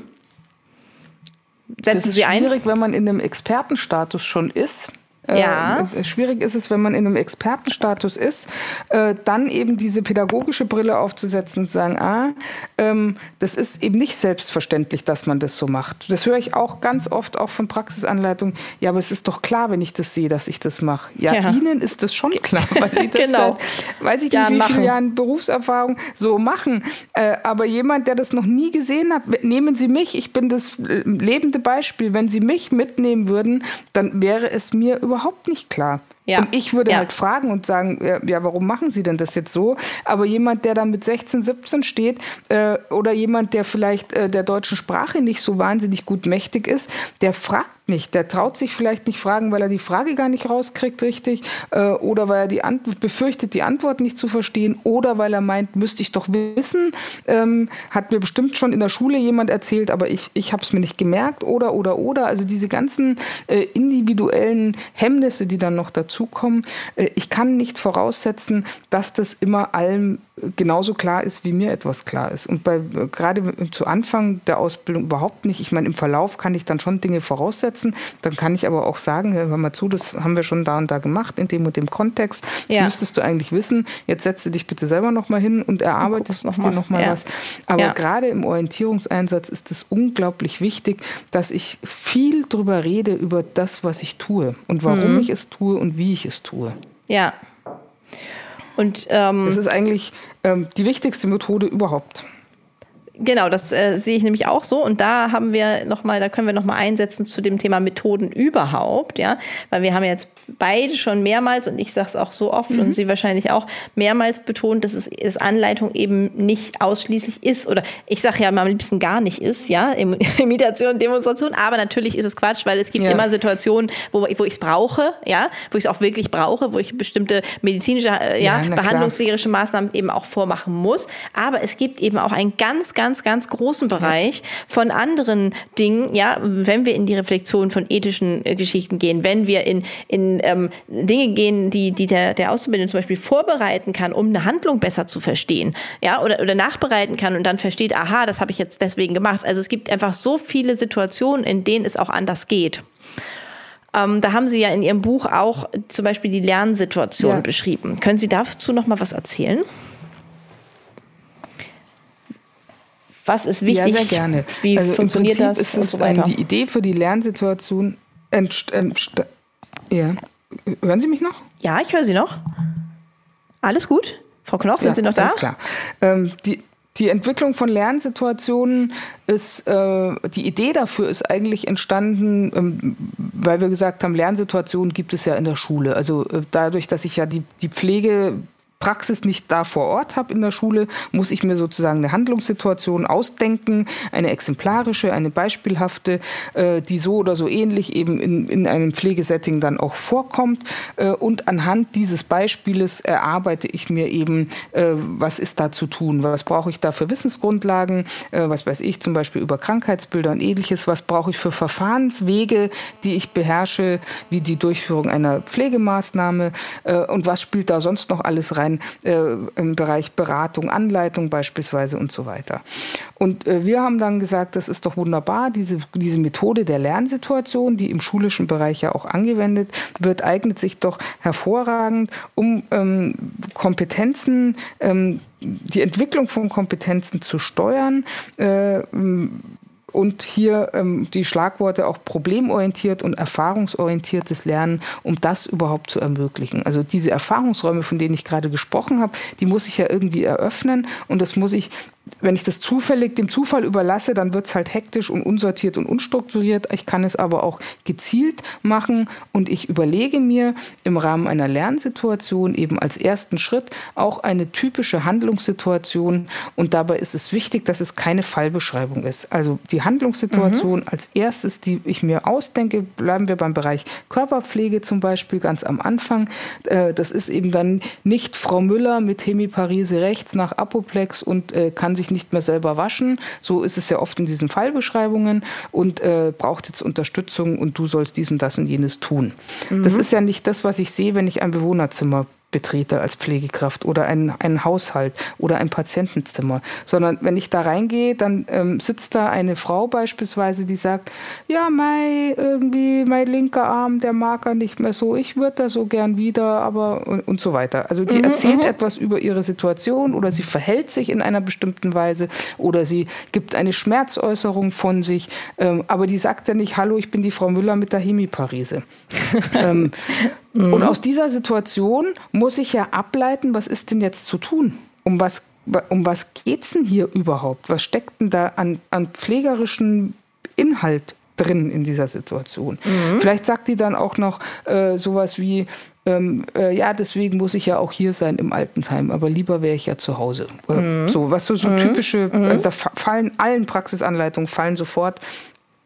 setzen das ist Sie ein? schwierig, wenn man in einem Expertenstatus schon ist ja. Äh, schwierig ist es, wenn man in einem Expertenstatus ist, äh, dann eben diese pädagogische Brille aufzusetzen und zu sagen, ah, ähm, das ist eben nicht selbstverständlich, dass man das so macht. Das höre ich auch ganz oft auch von Praxisanleitungen. Ja, aber es ist doch klar, wenn ich das sehe, dass ich das mache. Ja, ja. Ihnen ist das schon klar, weil Sie das genau. seit, weiß ich nicht, wie viele Jahren Berufserfahrung so machen. Äh, aber jemand, der das noch nie gesehen hat, nehmen Sie mich, ich bin das äh, lebende Beispiel. Wenn Sie mich mitnehmen würden, dann wäre es mir überhaupt überhaupt nicht klar. Ja. Und ich würde ja. halt fragen und sagen, ja, warum machen Sie denn das jetzt so? Aber jemand, der da mit 16, 17 steht äh, oder jemand, der vielleicht äh, der deutschen Sprache nicht so wahnsinnig gut mächtig ist, der fragt nicht. Der traut sich vielleicht nicht fragen, weil er die Frage gar nicht rauskriegt richtig äh, oder weil er die Ant befürchtet, die Antwort nicht zu verstehen oder weil er meint, müsste ich doch wissen, ähm, hat mir bestimmt schon in der Schule jemand erzählt, aber ich, ich habe es mir nicht gemerkt oder oder oder. Also diese ganzen äh, individuellen Hemmnisse, die dann noch dazukommen. Äh, ich kann nicht voraussetzen, dass das immer allem genauso klar ist, wie mir etwas klar ist. Und bei gerade zu Anfang der Ausbildung überhaupt nicht. Ich meine, im Verlauf kann ich dann schon Dinge voraussetzen. Dann kann ich aber auch sagen, hör mal zu, das haben wir schon da und da gemacht, in dem und dem Kontext. Das ja. müsstest du eigentlich wissen. Jetzt setze dich bitte selber noch mal hin und erarbeitest noch dir noch mal ja. was. Aber ja. gerade im Orientierungseinsatz ist es unglaublich wichtig, dass ich viel drüber rede, über das, was ich tue und warum mhm. ich es tue und wie ich es tue. Ja. Und ähm, das ist eigentlich ähm, die wichtigste Methode überhaupt. Genau, das äh, sehe ich nämlich auch so. Und da haben wir noch mal, da können wir noch mal einsetzen zu dem Thema Methoden überhaupt, ja, weil wir haben jetzt beide schon mehrmals, und ich sage es auch so oft mhm. und Sie wahrscheinlich auch, mehrmals betont, dass es dass Anleitung eben nicht ausschließlich ist oder ich sage ja mal am liebsten gar nicht ist, ja, Imitation, Demonstration, aber natürlich ist es Quatsch, weil es gibt ja. immer Situationen, wo, wo ich es brauche, ja, wo ich es auch wirklich brauche, wo ich bestimmte medizinische, äh, ja, ja behandlungspflegerische Maßnahmen eben auch vormachen muss. Aber es gibt eben auch einen ganz, ganz, ganz großen Bereich ja. von anderen Dingen, ja, wenn wir in die Reflexion von ethischen äh, Geschichten gehen, wenn wir in, in ähm, Dinge gehen, die, die der, der Auszubildende zum Beispiel vorbereiten kann, um eine Handlung besser zu verstehen, ja, oder, oder nachbereiten kann und dann versteht, aha, das habe ich jetzt deswegen gemacht. Also es gibt einfach so viele Situationen, in denen es auch anders geht. Ähm, da haben Sie ja in Ihrem Buch auch zum Beispiel die Lernsituation ja. beschrieben. Können Sie dazu noch mal was erzählen? Was ist wichtig? Ja, sehr gerne. Wie also funktioniert im Prinzip das? Ist es so die Idee für die Lernsituation entst, entst, ja. Hören Sie mich noch? Ja, ich höre Sie noch. Alles gut? Frau Knoch, sind ja, Sie noch da? Alles klar. Ähm, die, die Entwicklung von Lernsituationen ist, äh, die Idee dafür ist eigentlich entstanden, ähm, weil wir gesagt haben, Lernsituationen gibt es ja in der Schule. Also äh, dadurch, dass ich ja die, die Pflege Praxis nicht da vor Ort habe in der Schule, muss ich mir sozusagen eine Handlungssituation ausdenken, eine exemplarische, eine beispielhafte, äh, die so oder so ähnlich eben in, in einem Pflegesetting dann auch vorkommt. Äh, und anhand dieses Beispieles erarbeite ich mir eben, äh, was ist da zu tun, was brauche ich da für Wissensgrundlagen, äh, was weiß ich zum Beispiel über Krankheitsbilder und ähnliches, was brauche ich für Verfahrenswege, die ich beherrsche, wie die Durchführung einer Pflegemaßnahme? Äh, und was spielt da sonst noch alles rein sein äh, im Bereich Beratung, Anleitung beispielsweise und so weiter. Und äh, wir haben dann gesagt, das ist doch wunderbar, diese, diese Methode der Lernsituation, die im schulischen Bereich ja auch angewendet wird, eignet sich doch hervorragend, um ähm, Kompetenzen, ähm, die Entwicklung von Kompetenzen zu steuern. Äh, und hier ähm, die Schlagworte auch problemorientiert und erfahrungsorientiertes Lernen, um das überhaupt zu ermöglichen. Also diese Erfahrungsräume, von denen ich gerade gesprochen habe, die muss ich ja irgendwie eröffnen und das muss ich wenn ich das zufällig dem Zufall überlasse, dann wird es halt hektisch und unsortiert und unstrukturiert. Ich kann es aber auch gezielt machen und ich überlege mir im Rahmen einer Lernsituation eben als ersten Schritt auch eine typische Handlungssituation und dabei ist es wichtig, dass es keine Fallbeschreibung ist. Also die Handlungssituation mhm. als erstes, die ich mir ausdenke, bleiben wir beim Bereich Körperpflege zum Beispiel ganz am Anfang. Äh, das ist eben dann nicht Frau Müller mit Hemiparise rechts nach Apoplex und äh, kann sich nicht mehr selber waschen. So ist es ja oft in diesen Fallbeschreibungen und äh, braucht jetzt Unterstützung und du sollst dies und das und jenes tun. Mhm. Das ist ja nicht das, was ich sehe, wenn ich ein Bewohnerzimmer betrete als Pflegekraft oder ein, ein Haushalt oder ein Patientenzimmer, sondern wenn ich da reingehe, dann ähm, sitzt da eine Frau beispielsweise, die sagt, ja, mein irgendwie mein linker Arm, der mag er nicht mehr so, ich würde da so gern wieder, aber und, und so weiter. Also die mhm, erzählt mhm. etwas über ihre Situation oder sie verhält sich in einer bestimmten Weise oder sie gibt eine Schmerzäußerung von sich, ähm, aber die sagt ja nicht, hallo, ich bin die Frau Müller mit der Hemiparise. ähm, Mhm. Und aus dieser Situation muss ich ja ableiten, was ist denn jetzt zu tun? Um was, um was geht es denn hier überhaupt? Was steckt denn da an, an pflegerischen Inhalt drin in dieser Situation? Mhm. Vielleicht sagt die dann auch noch äh, sowas wie, ähm, äh, ja, deswegen muss ich ja auch hier sein im Altenheim, aber lieber wäre ich ja zu Hause. Mhm. So, was so, so mhm. typische, mhm. also da fallen allen Praxisanleitungen fallen sofort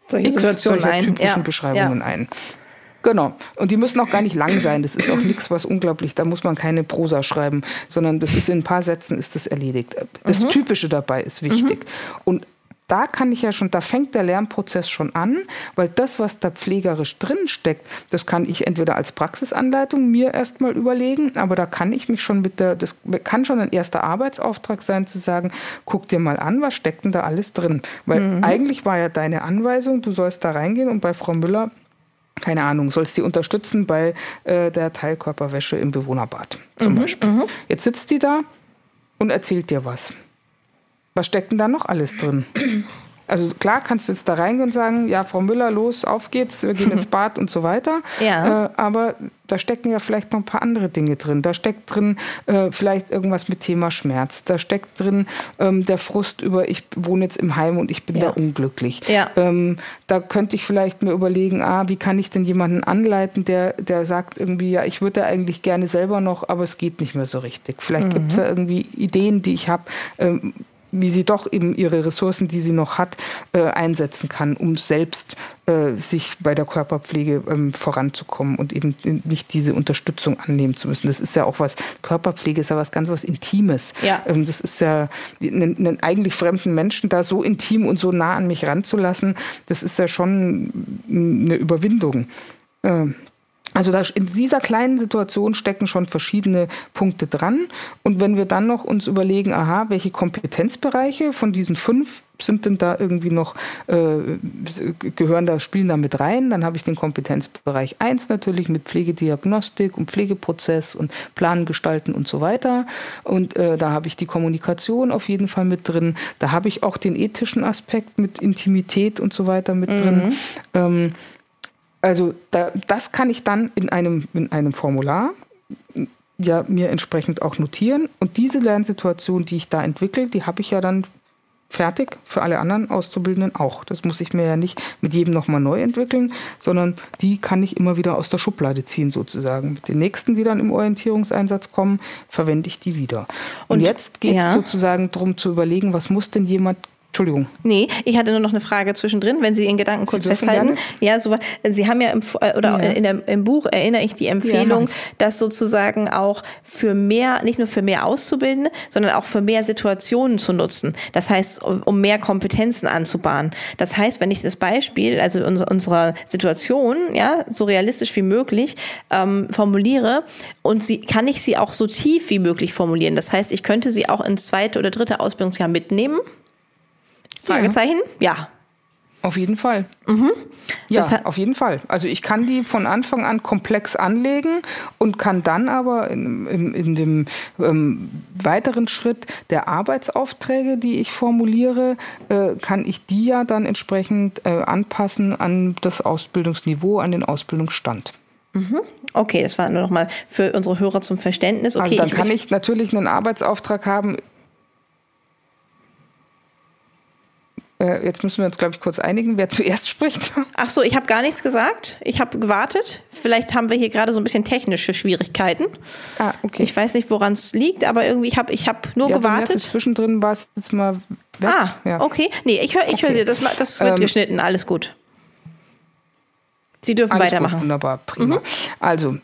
solche Situationen typischen ja. Beschreibungen ja. ein. Genau. Und die müssen auch gar nicht lang sein. Das ist auch nichts, was unglaublich, da muss man keine Prosa schreiben, sondern das ist in ein paar Sätzen ist das erledigt. Das mhm. Typische dabei ist wichtig. Mhm. Und da kann ich ja schon, da fängt der Lernprozess schon an, weil das, was da pflegerisch drin steckt, das kann ich entweder als Praxisanleitung mir erstmal überlegen, aber da kann ich mich schon mit der, das kann schon ein erster Arbeitsauftrag sein, zu sagen, guck dir mal an, was steckt denn da alles drin? Weil mhm. eigentlich war ja deine Anweisung, du sollst da reingehen und bei Frau Müller keine Ahnung, sollst die unterstützen bei äh, der Teilkörperwäsche im Bewohnerbad zum mhm, Beispiel. Mhm. Jetzt sitzt die da und erzählt dir was. Was steckt denn da noch alles drin? Also klar kannst du jetzt da reingehen und sagen, ja, Frau Müller, los, auf geht's, wir gehen ins Bad und so weiter. Ja. Äh, aber da stecken ja vielleicht noch ein paar andere Dinge drin. Da steckt drin äh, vielleicht irgendwas mit Thema Schmerz. Da steckt drin ähm, der Frust über, ich wohne jetzt im Heim und ich bin ja. da unglücklich. Ja. Ähm, da könnte ich vielleicht mir überlegen, ah, wie kann ich denn jemanden anleiten, der, der sagt irgendwie, ja, ich würde eigentlich gerne selber noch, aber es geht nicht mehr so richtig. Vielleicht mhm. gibt es da irgendwie Ideen, die ich habe. Ähm, wie sie doch eben ihre Ressourcen, die sie noch hat, äh, einsetzen kann, um selbst äh, sich bei der Körperpflege ähm, voranzukommen und eben nicht diese Unterstützung annehmen zu müssen. Das ist ja auch was, Körperpflege ist ja was ganz was Intimes. Ja. Ähm, das ist ja einen, einen, eigentlich fremden Menschen da so intim und so nah an mich ranzulassen, das ist ja schon eine Überwindung. Äh, also da, in dieser kleinen Situation stecken schon verschiedene Punkte dran. Und wenn wir dann noch uns überlegen, aha, welche Kompetenzbereiche von diesen fünf sind denn da irgendwie noch, äh, gehören da, spielen da mit rein, dann habe ich den Kompetenzbereich 1 natürlich mit Pflegediagnostik und Pflegeprozess und Planen gestalten und so weiter. Und äh, da habe ich die Kommunikation auf jeden Fall mit drin. Da habe ich auch den ethischen Aspekt mit Intimität und so weiter mit mhm. drin. Ähm, also da, das kann ich dann in einem, in einem Formular ja mir entsprechend auch notieren. Und diese Lernsituation, die ich da entwickle, die habe ich ja dann fertig für alle anderen Auszubildenden auch. Das muss ich mir ja nicht mit jedem nochmal neu entwickeln, sondern die kann ich immer wieder aus der Schublade ziehen sozusagen. Mit den nächsten, die dann im Orientierungseinsatz kommen, verwende ich die wieder. Und, Und jetzt geht es ja. sozusagen darum zu überlegen, was muss denn jemand Entschuldigung. Nee, ich hatte nur noch eine Frage zwischendrin, wenn Sie Ihren Gedanken kurz festhalten. Gerne. Ja, super. Sie haben ja im, äh, oder ja. In der, im Buch erinnere ich die Empfehlung, ja, dass sozusagen auch für mehr, nicht nur für mehr Auszubildende, sondern auch für mehr Situationen zu nutzen. Das heißt, um mehr Kompetenzen anzubahnen. Das heißt, wenn ich das Beispiel, also unserer Situation, ja, so realistisch wie möglich ähm, formuliere und sie, kann ich sie auch so tief wie möglich formulieren. Das heißt, ich könnte sie auch ins zweite oder dritte Ausbildungsjahr mitnehmen Fragezeichen? Ja. Auf jeden Fall. Mhm. Ja, auf jeden Fall. Also ich kann die von Anfang an komplex anlegen und kann dann aber in, in, in dem ähm, weiteren Schritt der Arbeitsaufträge, die ich formuliere, äh, kann ich die ja dann entsprechend äh, anpassen an das Ausbildungsniveau, an den Ausbildungsstand. Mhm. Okay, das war nur noch mal für unsere Hörer zum Verständnis. Okay, also dann ich kann ich natürlich einen Arbeitsauftrag haben Äh, jetzt müssen wir uns, glaube ich, kurz einigen, wer zuerst spricht. Ach so, ich habe gar nichts gesagt. Ich habe gewartet. Vielleicht haben wir hier gerade so ein bisschen technische Schwierigkeiten. Ah, okay. Ich weiß nicht, woran es liegt, aber irgendwie habe ich hab nur ja, gewartet. Zwischendrin war es jetzt mal weg. Ah, ja. okay. Nee, ich höre ich okay. hör Sie. Das, das wird ähm, geschnitten. Alles gut. Sie dürfen weitermachen. Gut, wunderbar, prima. Mhm. Also,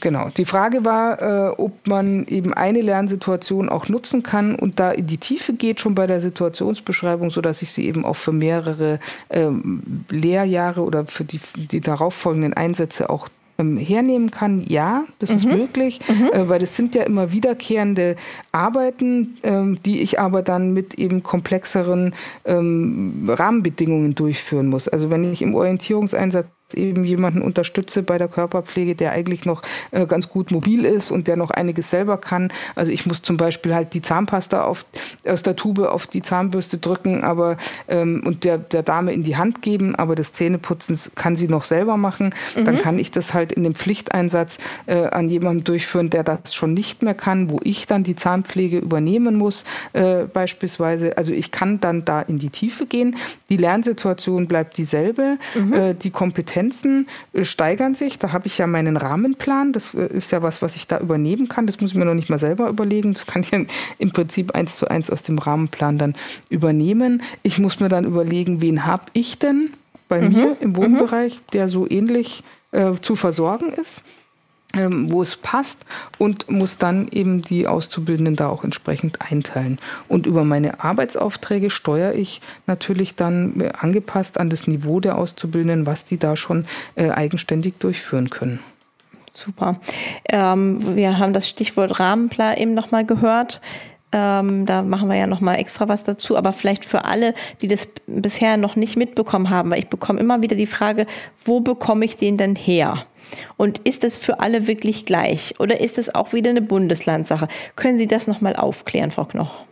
Genau. Die Frage war, äh, ob man eben eine Lernsituation auch nutzen kann und da in die Tiefe geht, schon bei der Situationsbeschreibung, sodass ich sie eben auch für mehrere ähm, Lehrjahre oder für die, die darauffolgenden Einsätze auch ähm, hernehmen kann, ja, das mhm. ist möglich, mhm. äh, weil das sind ja immer wiederkehrende Arbeiten, ähm, die ich aber dann mit eben komplexeren ähm, Rahmenbedingungen durchführen muss. Also wenn ich im Orientierungseinsatz eben jemanden unterstütze bei der Körperpflege, der eigentlich noch äh, ganz gut mobil ist und der noch einiges selber kann. Also ich muss zum Beispiel halt die Zahnpasta auf, aus der Tube auf die Zahnbürste drücken, aber ähm, und der, der Dame in die Hand geben, aber das Zähneputzen kann sie noch selber machen. Mhm. Dann kann ich das halt in dem Pflichteinsatz äh, an jemandem durchführen, der das schon nicht mehr kann, wo ich dann die Zahnpflege übernehmen muss, äh, beispielsweise. Also ich kann dann da in die Tiefe gehen. Die Lernsituation bleibt dieselbe. Mhm. Äh, die Kompetenz Kompetenzen äh, steigern sich. Da habe ich ja meinen Rahmenplan. Das äh, ist ja was, was ich da übernehmen kann. Das muss ich mir noch nicht mal selber überlegen. Das kann ich im Prinzip eins zu eins aus dem Rahmenplan dann übernehmen. Ich muss mir dann überlegen, wen habe ich denn bei mhm. mir im Wohnbereich, der so ähnlich äh, zu versorgen ist wo es passt und muss dann eben die Auszubildenden da auch entsprechend einteilen. Und über meine Arbeitsaufträge steuere ich natürlich dann äh, angepasst an das Niveau der Auszubildenden, was die da schon äh, eigenständig durchführen können. Super. Ähm, wir haben das Stichwort Rahmenplan eben nochmal gehört. Ähm, da machen wir ja noch mal extra was dazu. Aber vielleicht für alle, die das bisher noch nicht mitbekommen haben, weil ich bekomme immer wieder die Frage, wo bekomme ich den denn her? Und ist es für alle wirklich gleich? Oder ist es auch wieder eine Bundeslandsache? Können Sie das noch mal aufklären, Frau Knoch?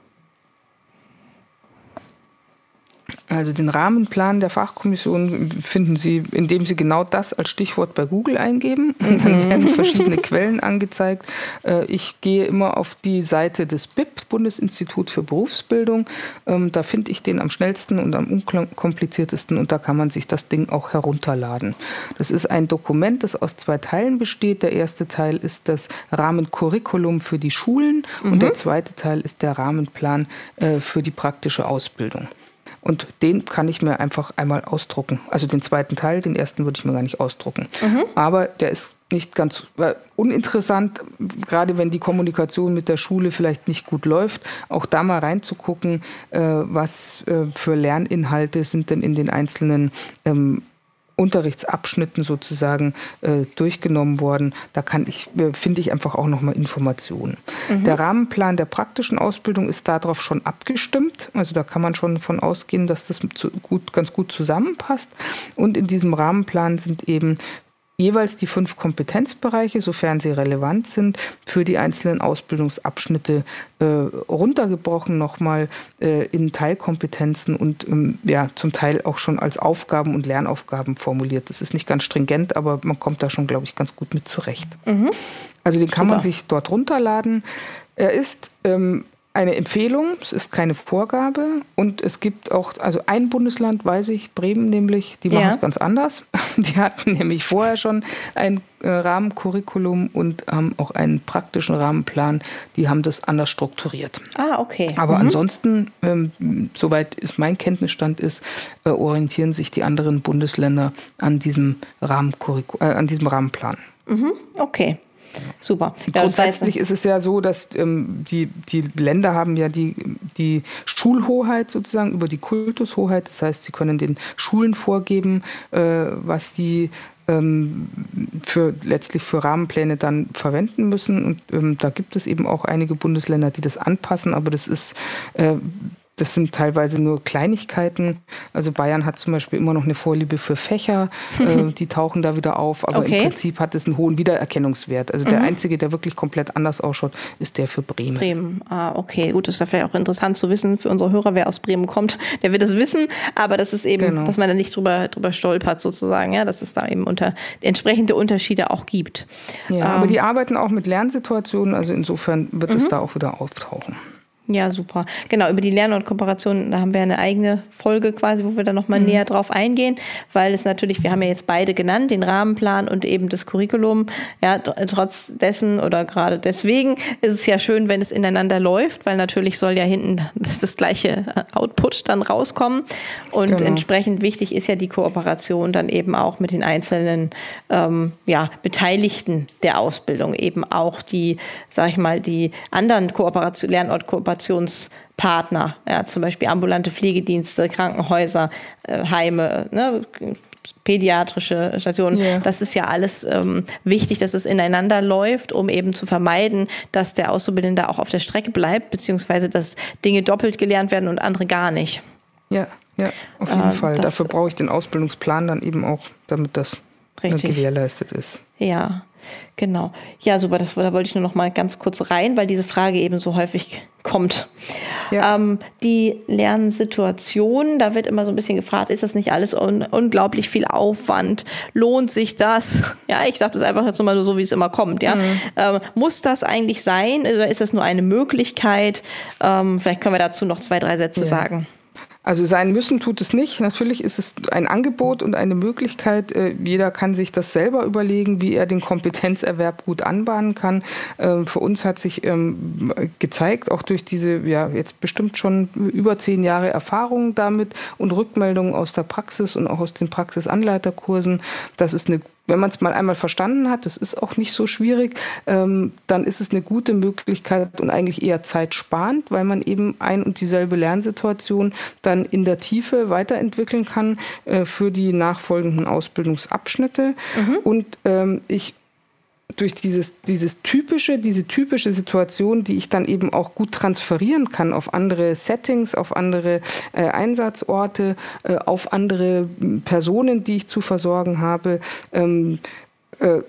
Also den Rahmenplan der Fachkommission finden Sie, indem Sie genau das als Stichwort bei Google eingeben. Und dann werden verschiedene Quellen angezeigt. Äh, ich gehe immer auf die Seite des BIP, Bundesinstitut für Berufsbildung. Ähm, da finde ich den am schnellsten und am unkompliziertesten und da kann man sich das Ding auch herunterladen. Das ist ein Dokument, das aus zwei Teilen besteht. Der erste Teil ist das Rahmencurriculum für die Schulen mhm. und der zweite Teil ist der Rahmenplan äh, für die praktische Ausbildung. Und den kann ich mir einfach einmal ausdrucken. Also den zweiten Teil, den ersten würde ich mir gar nicht ausdrucken. Mhm. Aber der ist nicht ganz äh, uninteressant, gerade wenn die Kommunikation mit der Schule vielleicht nicht gut läuft, auch da mal reinzugucken, äh, was äh, für Lerninhalte sind denn in den einzelnen ähm, Unterrichtsabschnitten sozusagen äh, durchgenommen worden. Da kann ich, äh, finde ich einfach auch nochmal Informationen. Mhm. Der Rahmenplan der praktischen Ausbildung ist darauf schon abgestimmt. Also da kann man schon von ausgehen, dass das gut, ganz gut zusammenpasst. Und in diesem Rahmenplan sind eben jeweils die fünf Kompetenzbereiche, sofern sie relevant sind, für die einzelnen Ausbildungsabschnitte äh, runtergebrochen nochmal äh, in Teilkompetenzen und ähm, ja, zum Teil auch schon als Aufgaben und Lernaufgaben formuliert. Das ist nicht ganz stringent, aber man kommt da schon, glaube ich, ganz gut mit zurecht. Mhm. Also den kann Super. man sich dort runterladen. Er ist ähm, eine Empfehlung, es ist keine Vorgabe und es gibt auch, also ein Bundesland weiß ich, Bremen nämlich, die machen ja. es ganz anders. Die hatten nämlich vorher schon ein äh, Rahmencurriculum und haben auch einen praktischen Rahmenplan. Die haben das anders strukturiert. Ah, okay. Aber mhm. ansonsten, ähm, soweit ist mein Kenntnisstand ist, äh, orientieren sich die anderen Bundesländer an diesem, Rahmencurriculum, äh, an diesem Rahmenplan. Mhm. Okay. Super. Ja, Grundsätzlich ist es ja so, dass ähm, die, die Länder haben ja die, die Schulhoheit sozusagen über die Kultushoheit. Das heißt, sie können den Schulen vorgeben, äh, was sie ähm, für letztlich für Rahmenpläne dann verwenden müssen. Und ähm, da gibt es eben auch einige Bundesländer, die das anpassen, aber das ist äh, das sind teilweise nur Kleinigkeiten. Also Bayern hat zum Beispiel immer noch eine Vorliebe für Fächer, äh, die tauchen da wieder auf, aber okay. im Prinzip hat es einen hohen Wiedererkennungswert. Also mhm. der einzige, der wirklich komplett anders ausschaut, ist der für Bremen. Bremen, ah, okay, gut, das ist ja vielleicht auch interessant zu wissen für unsere Hörer, wer aus Bremen kommt, der wird es wissen, aber das ist eben, genau. dass man da nicht drüber, drüber stolpert sozusagen, ja, dass es da eben unter entsprechende Unterschiede auch gibt. Ja, ähm, aber die arbeiten auch mit Lernsituationen, also insofern wird mhm. es da auch wieder auftauchen. Ja, super. Genau, über die Lern- und Kooperation, da haben wir eine eigene Folge quasi, wo wir da nochmal mhm. näher drauf eingehen, weil es natürlich, wir haben ja jetzt beide genannt, den Rahmenplan und eben das Curriculum. Ja, trotz dessen oder gerade deswegen ist es ja schön, wenn es ineinander läuft, weil natürlich soll ja hinten das, das gleiche äh, Output dann rauskommen. Und genau. entsprechend wichtig ist ja die Kooperation dann eben auch mit den einzelnen ähm, ja, Beteiligten der Ausbildung, eben auch die, sag ich mal, die anderen Kooperation, Lernort-Kooperationen Kooperationspartner, ja, zum Beispiel ambulante Pflegedienste, Krankenhäuser, äh, Heime, ne, pädiatrische Stationen. Yeah. Das ist ja alles ähm, wichtig, dass es ineinander läuft, um eben zu vermeiden, dass der Auszubildende auch auf der Strecke bleibt, beziehungsweise dass Dinge doppelt gelernt werden und andere gar nicht. Ja, ja, auf jeden ähm, Fall. Dafür brauche ich den Ausbildungsplan dann eben auch, damit das richtig. gewährleistet ist. Ja. Genau. Ja, super. Das, da wollte ich nur noch mal ganz kurz rein, weil diese Frage eben so häufig kommt. Ja. Ähm, die Lernsituation, da wird immer so ein bisschen gefragt, ist das nicht alles un unglaublich viel Aufwand? Lohnt sich das? Ja, ich sage das einfach jetzt mal so, wie es immer kommt. Ja, mhm. ähm, muss das eigentlich sein oder ist das nur eine Möglichkeit? Ähm, vielleicht können wir dazu noch zwei, drei Sätze ja. sagen. Also sein müssen tut es nicht. Natürlich ist es ein Angebot und eine Möglichkeit. Äh, jeder kann sich das selber überlegen, wie er den Kompetenzerwerb gut anbahnen kann. Ähm, für uns hat sich ähm, gezeigt, auch durch diese ja jetzt bestimmt schon über zehn Jahre Erfahrung damit und Rückmeldungen aus der Praxis und auch aus den Praxisanleiterkursen, dass es eine wenn man es mal einmal verstanden hat, das ist auch nicht so schwierig, ähm, dann ist es eine gute Möglichkeit und eigentlich eher zeitsparend, weil man eben ein und dieselbe Lernsituation dann in der Tiefe weiterentwickeln kann äh, für die nachfolgenden Ausbildungsabschnitte. Mhm. Und ähm, ich durch dieses, dieses typische, diese typische Situation, die ich dann eben auch gut transferieren kann auf andere Settings, auf andere äh, Einsatzorte, äh, auf andere Personen, die ich zu versorgen habe, ähm, äh,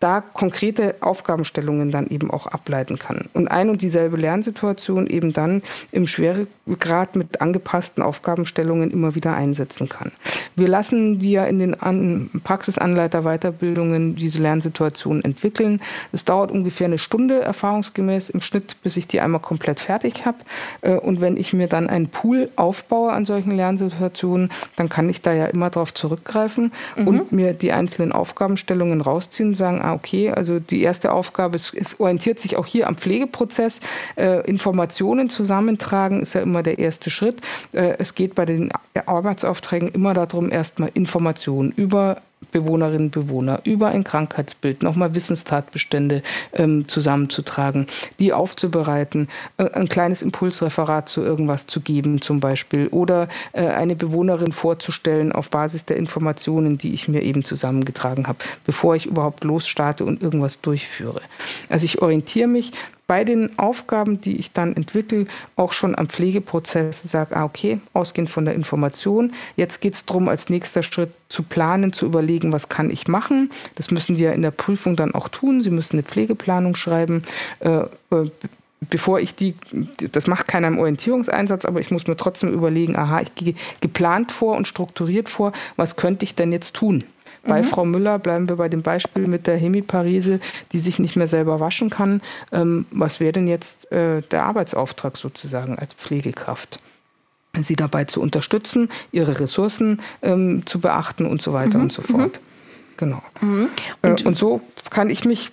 da konkrete Aufgabenstellungen dann eben auch ableiten kann. Und ein und dieselbe Lernsituation eben dann im Schweregrad mit angepassten Aufgabenstellungen immer wieder einsetzen kann. Wir lassen die ja in den Praxisanleiter-Weiterbildungen diese Lernsituation entwickeln. Es dauert ungefähr eine Stunde erfahrungsgemäß im Schnitt, bis ich die einmal komplett fertig habe. Äh, und wenn ich mir dann einen Pool aufbaue an solchen Lernsituationen, dann kann ich da ja immer darauf zurückgreifen mhm. und mir die einzelnen Aufgabenstellungen rausziehen und sagen, ah, okay, also die erste Aufgabe, es, es orientiert sich auch hier am Pflegeprozess. Äh, Informationen zusammentragen ist ja immer der erste Schritt. Äh, es geht bei den Arbeitsaufträgen immer darum, erstmal Informationen über Bewohnerinnen und Bewohner über ein Krankheitsbild nochmal Wissenstatbestände ähm, zusammenzutragen, die aufzubereiten, äh, ein kleines Impulsreferat zu irgendwas zu geben zum Beispiel oder äh, eine Bewohnerin vorzustellen auf Basis der Informationen, die ich mir eben zusammengetragen habe, bevor ich überhaupt losstarte und irgendwas durchführe. Also ich orientiere mich bei den Aufgaben, die ich dann entwickle, auch schon am Pflegeprozess sage, ah, okay, ausgehend von der Information, jetzt geht es darum, als nächster Schritt zu planen, zu überlegen, was kann ich machen. Das müssen Sie ja in der Prüfung dann auch tun. Sie müssen eine Pflegeplanung schreiben. Äh, äh bevor ich die, das macht keiner im Orientierungseinsatz, aber ich muss mir trotzdem überlegen, aha, ich gehe geplant vor und strukturiert vor, was könnte ich denn jetzt tun? Bei mhm. Frau Müller, bleiben wir bei dem Beispiel mit der Hemiparise, die sich nicht mehr selber waschen kann. Ähm, was wäre denn jetzt äh, der Arbeitsauftrag sozusagen als Pflegekraft? Sie dabei zu unterstützen, ihre Ressourcen ähm, zu beachten und so weiter mhm. und so fort. Mhm. Genau. Mhm. Und, äh, und so kann ich mich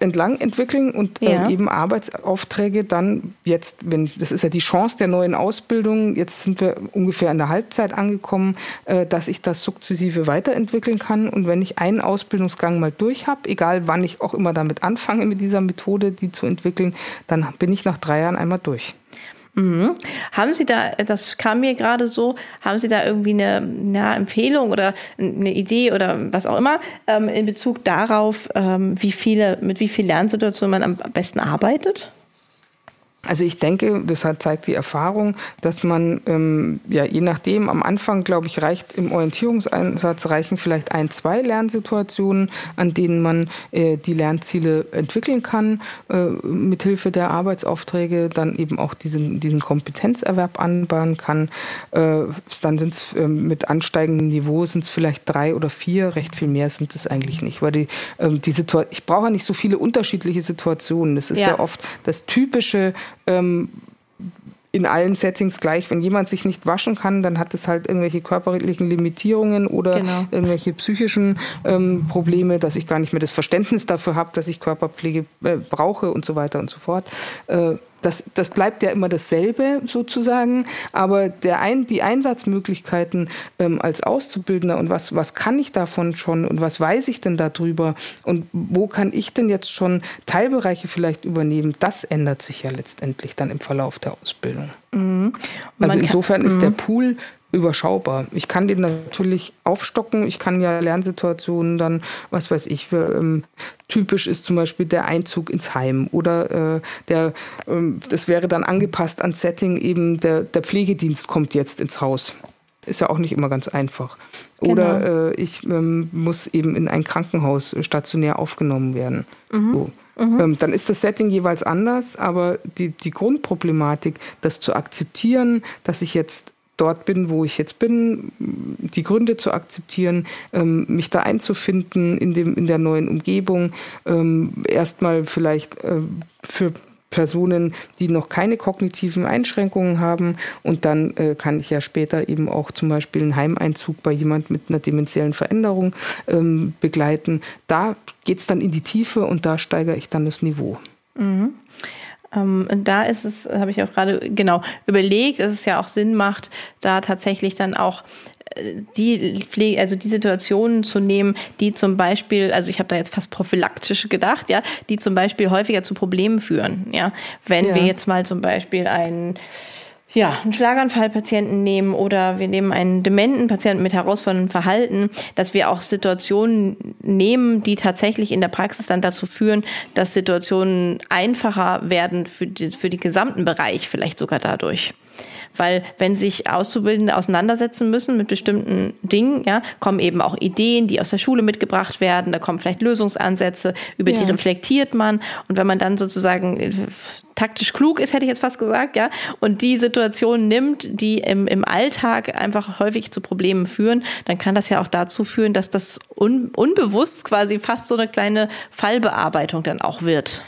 entlang entwickeln und äh, ja. äh, eben Arbeitsaufträge dann jetzt, wenn das ist ja die Chance der neuen Ausbildung, jetzt sind wir ungefähr in der Halbzeit angekommen, äh, dass ich das sukzessive weiterentwickeln kann und wenn ich einen Ausbildungsgang mal durch habe, egal wann ich auch immer damit anfange mit dieser Methode, die zu entwickeln, dann bin ich nach drei Jahren einmal durch. Mhm. Haben Sie da, das kam mir gerade so, haben Sie da irgendwie eine ja, Empfehlung oder eine Idee oder was auch immer ähm, in Bezug darauf, ähm, wie viele, mit wie vielen Lernsituationen man am besten arbeitet? Also ich denke, das hat, zeigt die Erfahrung, dass man ähm, ja je nachdem am Anfang, glaube ich, reicht im Orientierungseinsatz reichen vielleicht ein, zwei Lernsituationen, an denen man äh, die Lernziele entwickeln kann, äh, mithilfe der Arbeitsaufträge dann eben auch diesen, diesen Kompetenzerwerb anbahnen kann. Äh, dann sind es äh, mit ansteigendem Niveau sind es vielleicht drei oder vier, recht viel mehr sind es eigentlich nicht, weil die, ähm, die Situation, ich brauche nicht so viele unterschiedliche Situationen. Es ist ja. ja oft das typische ähm, in allen Settings gleich. Wenn jemand sich nicht waschen kann, dann hat es halt irgendwelche körperlichen Limitierungen oder genau. irgendwelche psychischen ähm, Probleme, dass ich gar nicht mehr das Verständnis dafür habe, dass ich Körperpflege äh, brauche und so weiter und so fort. Äh, das, das bleibt ja immer dasselbe sozusagen, aber der ein, die Einsatzmöglichkeiten ähm, als Auszubildender und was, was kann ich davon schon und was weiß ich denn darüber und wo kann ich denn jetzt schon Teilbereiche vielleicht übernehmen, das ändert sich ja letztendlich dann im Verlauf der Ausbildung. Mhm. Also insofern ist der mhm. Pool überschaubar. Ich kann den natürlich aufstocken. Ich kann ja Lernsituationen dann, was weiß ich, ähm, typisch ist zum Beispiel der Einzug ins Heim oder äh, der, ähm, das wäre dann angepasst an Setting eben der, der Pflegedienst kommt jetzt ins Haus. Ist ja auch nicht immer ganz einfach. Oder genau. äh, ich ähm, muss eben in ein Krankenhaus stationär aufgenommen werden. Mhm. So. Mhm. Ähm, dann ist das Setting jeweils anders, aber die, die Grundproblematik, das zu akzeptieren, dass ich jetzt dort bin, wo ich jetzt bin, die Gründe zu akzeptieren, ähm, mich da einzufinden in, dem, in der neuen Umgebung, ähm, erstmal vielleicht äh, für Personen, die noch keine kognitiven Einschränkungen haben. Und dann äh, kann ich ja später eben auch zum Beispiel einen Heimeinzug bei jemand mit einer demenziellen Veränderung ähm, begleiten. Da geht es dann in die Tiefe und da steigere ich dann das Niveau. Mhm. Ähm, da ist es, habe ich auch gerade genau überlegt, dass es ja auch Sinn macht, da tatsächlich dann auch äh, die Pflege, also die Situationen zu nehmen, die zum Beispiel, also ich habe da jetzt fast prophylaktisch gedacht, ja, die zum Beispiel häufiger zu Problemen führen, ja. Wenn ja. wir jetzt mal zum Beispiel einen ja, einen Schlaganfallpatienten nehmen oder wir nehmen einen dementen Patienten mit herausforderndem Verhalten, dass wir auch Situationen nehmen, die tatsächlich in der Praxis dann dazu führen, dass Situationen einfacher werden für, die, für den gesamten Bereich, vielleicht sogar dadurch. Weil wenn sich Auszubildende auseinandersetzen müssen mit bestimmten Dingen, ja, kommen eben auch Ideen, die aus der Schule mitgebracht werden, da kommen vielleicht Lösungsansätze, über ja. die reflektiert man. Und wenn man dann sozusagen taktisch klug ist, hätte ich jetzt fast gesagt, ja, und die Situation nimmt, die im, im Alltag einfach häufig zu Problemen führen, dann kann das ja auch dazu führen, dass das un, unbewusst quasi fast so eine kleine Fallbearbeitung dann auch wird.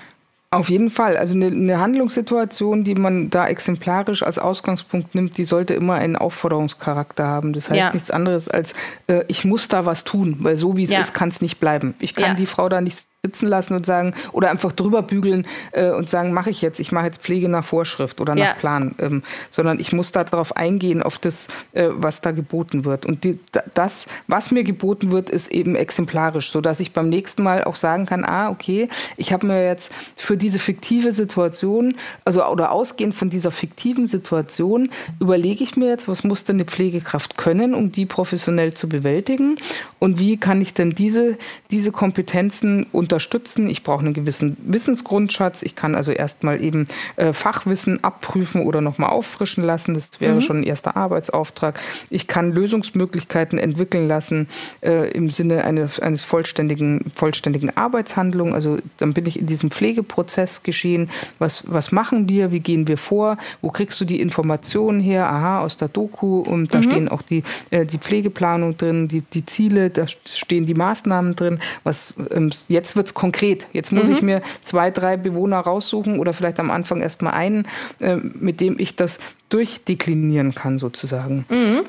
Auf jeden Fall. Also eine, eine, Handlungssituation, die man da exemplarisch als Ausgangspunkt nimmt, die sollte immer einen Aufforderungscharakter haben. Das heißt ja. nichts anderes als, äh, ich muss da was tun, weil so wie es ja. ist, kann es nicht bleiben. Ich kann ja. die Frau da nicht sitzen lassen und sagen oder einfach drüber bügeln äh, und sagen, mache ich jetzt, ich mache jetzt Pflege nach Vorschrift oder nach ja. Plan, ähm, sondern ich muss darauf eingehen, auf das, äh, was da geboten wird. Und die, das, was mir geboten wird, ist eben exemplarisch, sodass ich beim nächsten Mal auch sagen kann, ah, okay, ich habe mir jetzt für diese fiktive Situation, also oder ausgehend von dieser fiktiven Situation, überlege ich mir jetzt, was muss denn eine Pflegekraft können, um die professionell zu bewältigen und wie kann ich denn diese, diese Kompetenzen und unterstützen. Ich brauche einen gewissen Wissensgrundschatz. Ich kann also erstmal eben äh, Fachwissen abprüfen oder nochmal auffrischen lassen. Das wäre mhm. schon ein erster Arbeitsauftrag. Ich kann Lösungsmöglichkeiten entwickeln lassen äh, im Sinne eines, eines vollständigen, vollständigen Arbeitshandlung. Also dann bin ich in diesem Pflegeprozess geschehen. Was, was machen wir? Wie gehen wir vor? Wo kriegst du die Informationen her? Aha, aus der Doku. Und da mhm. stehen auch die, äh, die Pflegeplanung drin, die, die Ziele, da stehen die Maßnahmen drin. Was, ähm, jetzt wird es konkret. Jetzt muss mhm. ich mir zwei, drei Bewohner raussuchen oder vielleicht am Anfang erst mal einen, äh, mit dem ich das durchdeklinieren kann sozusagen. Mhm.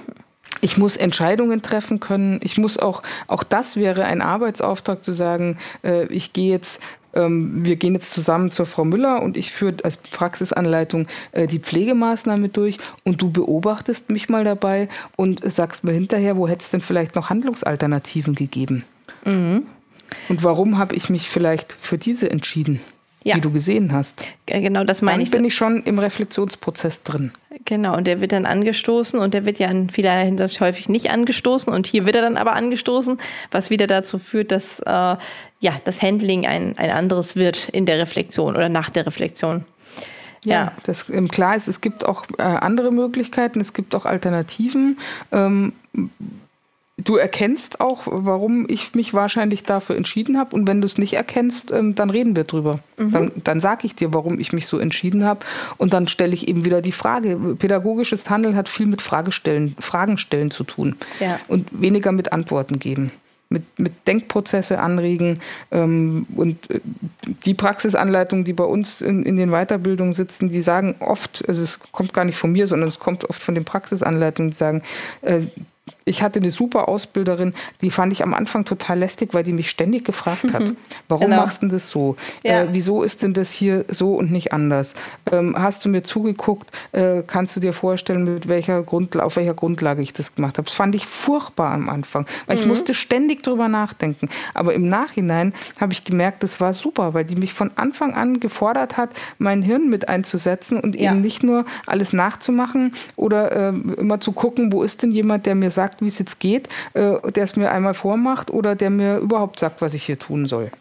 Ich muss Entscheidungen treffen können. Ich muss auch, auch das wäre ein Arbeitsauftrag zu sagen, äh, ich gehe jetzt ähm, wir gehen jetzt zusammen zur Frau Müller und ich führe als Praxisanleitung äh, die Pflegemaßnahme durch und du beobachtest mich mal dabei und sagst mir hinterher, wo hätte es denn vielleicht noch Handlungsalternativen gegeben? Mhm. Und warum habe ich mich vielleicht für diese entschieden? ja. die du gesehen hast. Genau, das meine dann ich. bin ich schon im Reflexionsprozess drin. Genau, und der wird dann angestoßen und der wird ja in vielerlei Hinsicht häufig nicht angestoßen und hier wird er dann aber angestoßen, was wieder dazu führt, dass äh, ja das Handling ein, ein anderes wird in der Reflexion oder nach der Reflexion. Ja, ja. Das, ähm, klar ist, es gibt auch äh, andere Möglichkeiten, es gibt auch Alternativen. Ähm, du erkennst auch, warum ich mich wahrscheinlich dafür entschieden habe. Und wenn du es nicht erkennst, ähm, dann reden wir drüber. Mhm. Dann, dann sage ich dir, warum ich mich so entschieden habe. Und dann stelle ich eben wieder die Frage. Pädagogisches Handeln hat viel mit Fragestellen, Fragen stellen zu tun ja. und weniger mit Antworten geben. Mit, mit Denkprozesse anregen ähm, und äh, die Praxisanleitungen, die bei uns in, in den Weiterbildungen sitzen, die sagen oft, also es kommt gar nicht von mir, sondern es kommt oft von den Praxisanleitungen, die sagen, äh, ich hatte eine super Ausbilderin, die fand ich am Anfang total lästig, weil die mich ständig gefragt hat, warum genau. machst du das so? Ja. Äh, wieso ist denn das hier so und nicht anders? Ähm, hast du mir zugeguckt? Äh, kannst du dir vorstellen, mit welcher Grundlage, auf welcher Grundlage ich das gemacht habe? Das fand ich furchtbar am Anfang, weil mhm. ich musste ständig drüber nachdenken. Aber im Nachhinein habe ich gemerkt, das war super, weil die mich von Anfang an gefordert hat, mein Hirn mit einzusetzen und ja. eben nicht nur alles nachzumachen oder äh, immer zu gucken, wo ist denn jemand, der mir sagt, wie es jetzt geht, äh, der es mir einmal vormacht oder der mir überhaupt sagt, was ich hier tun soll.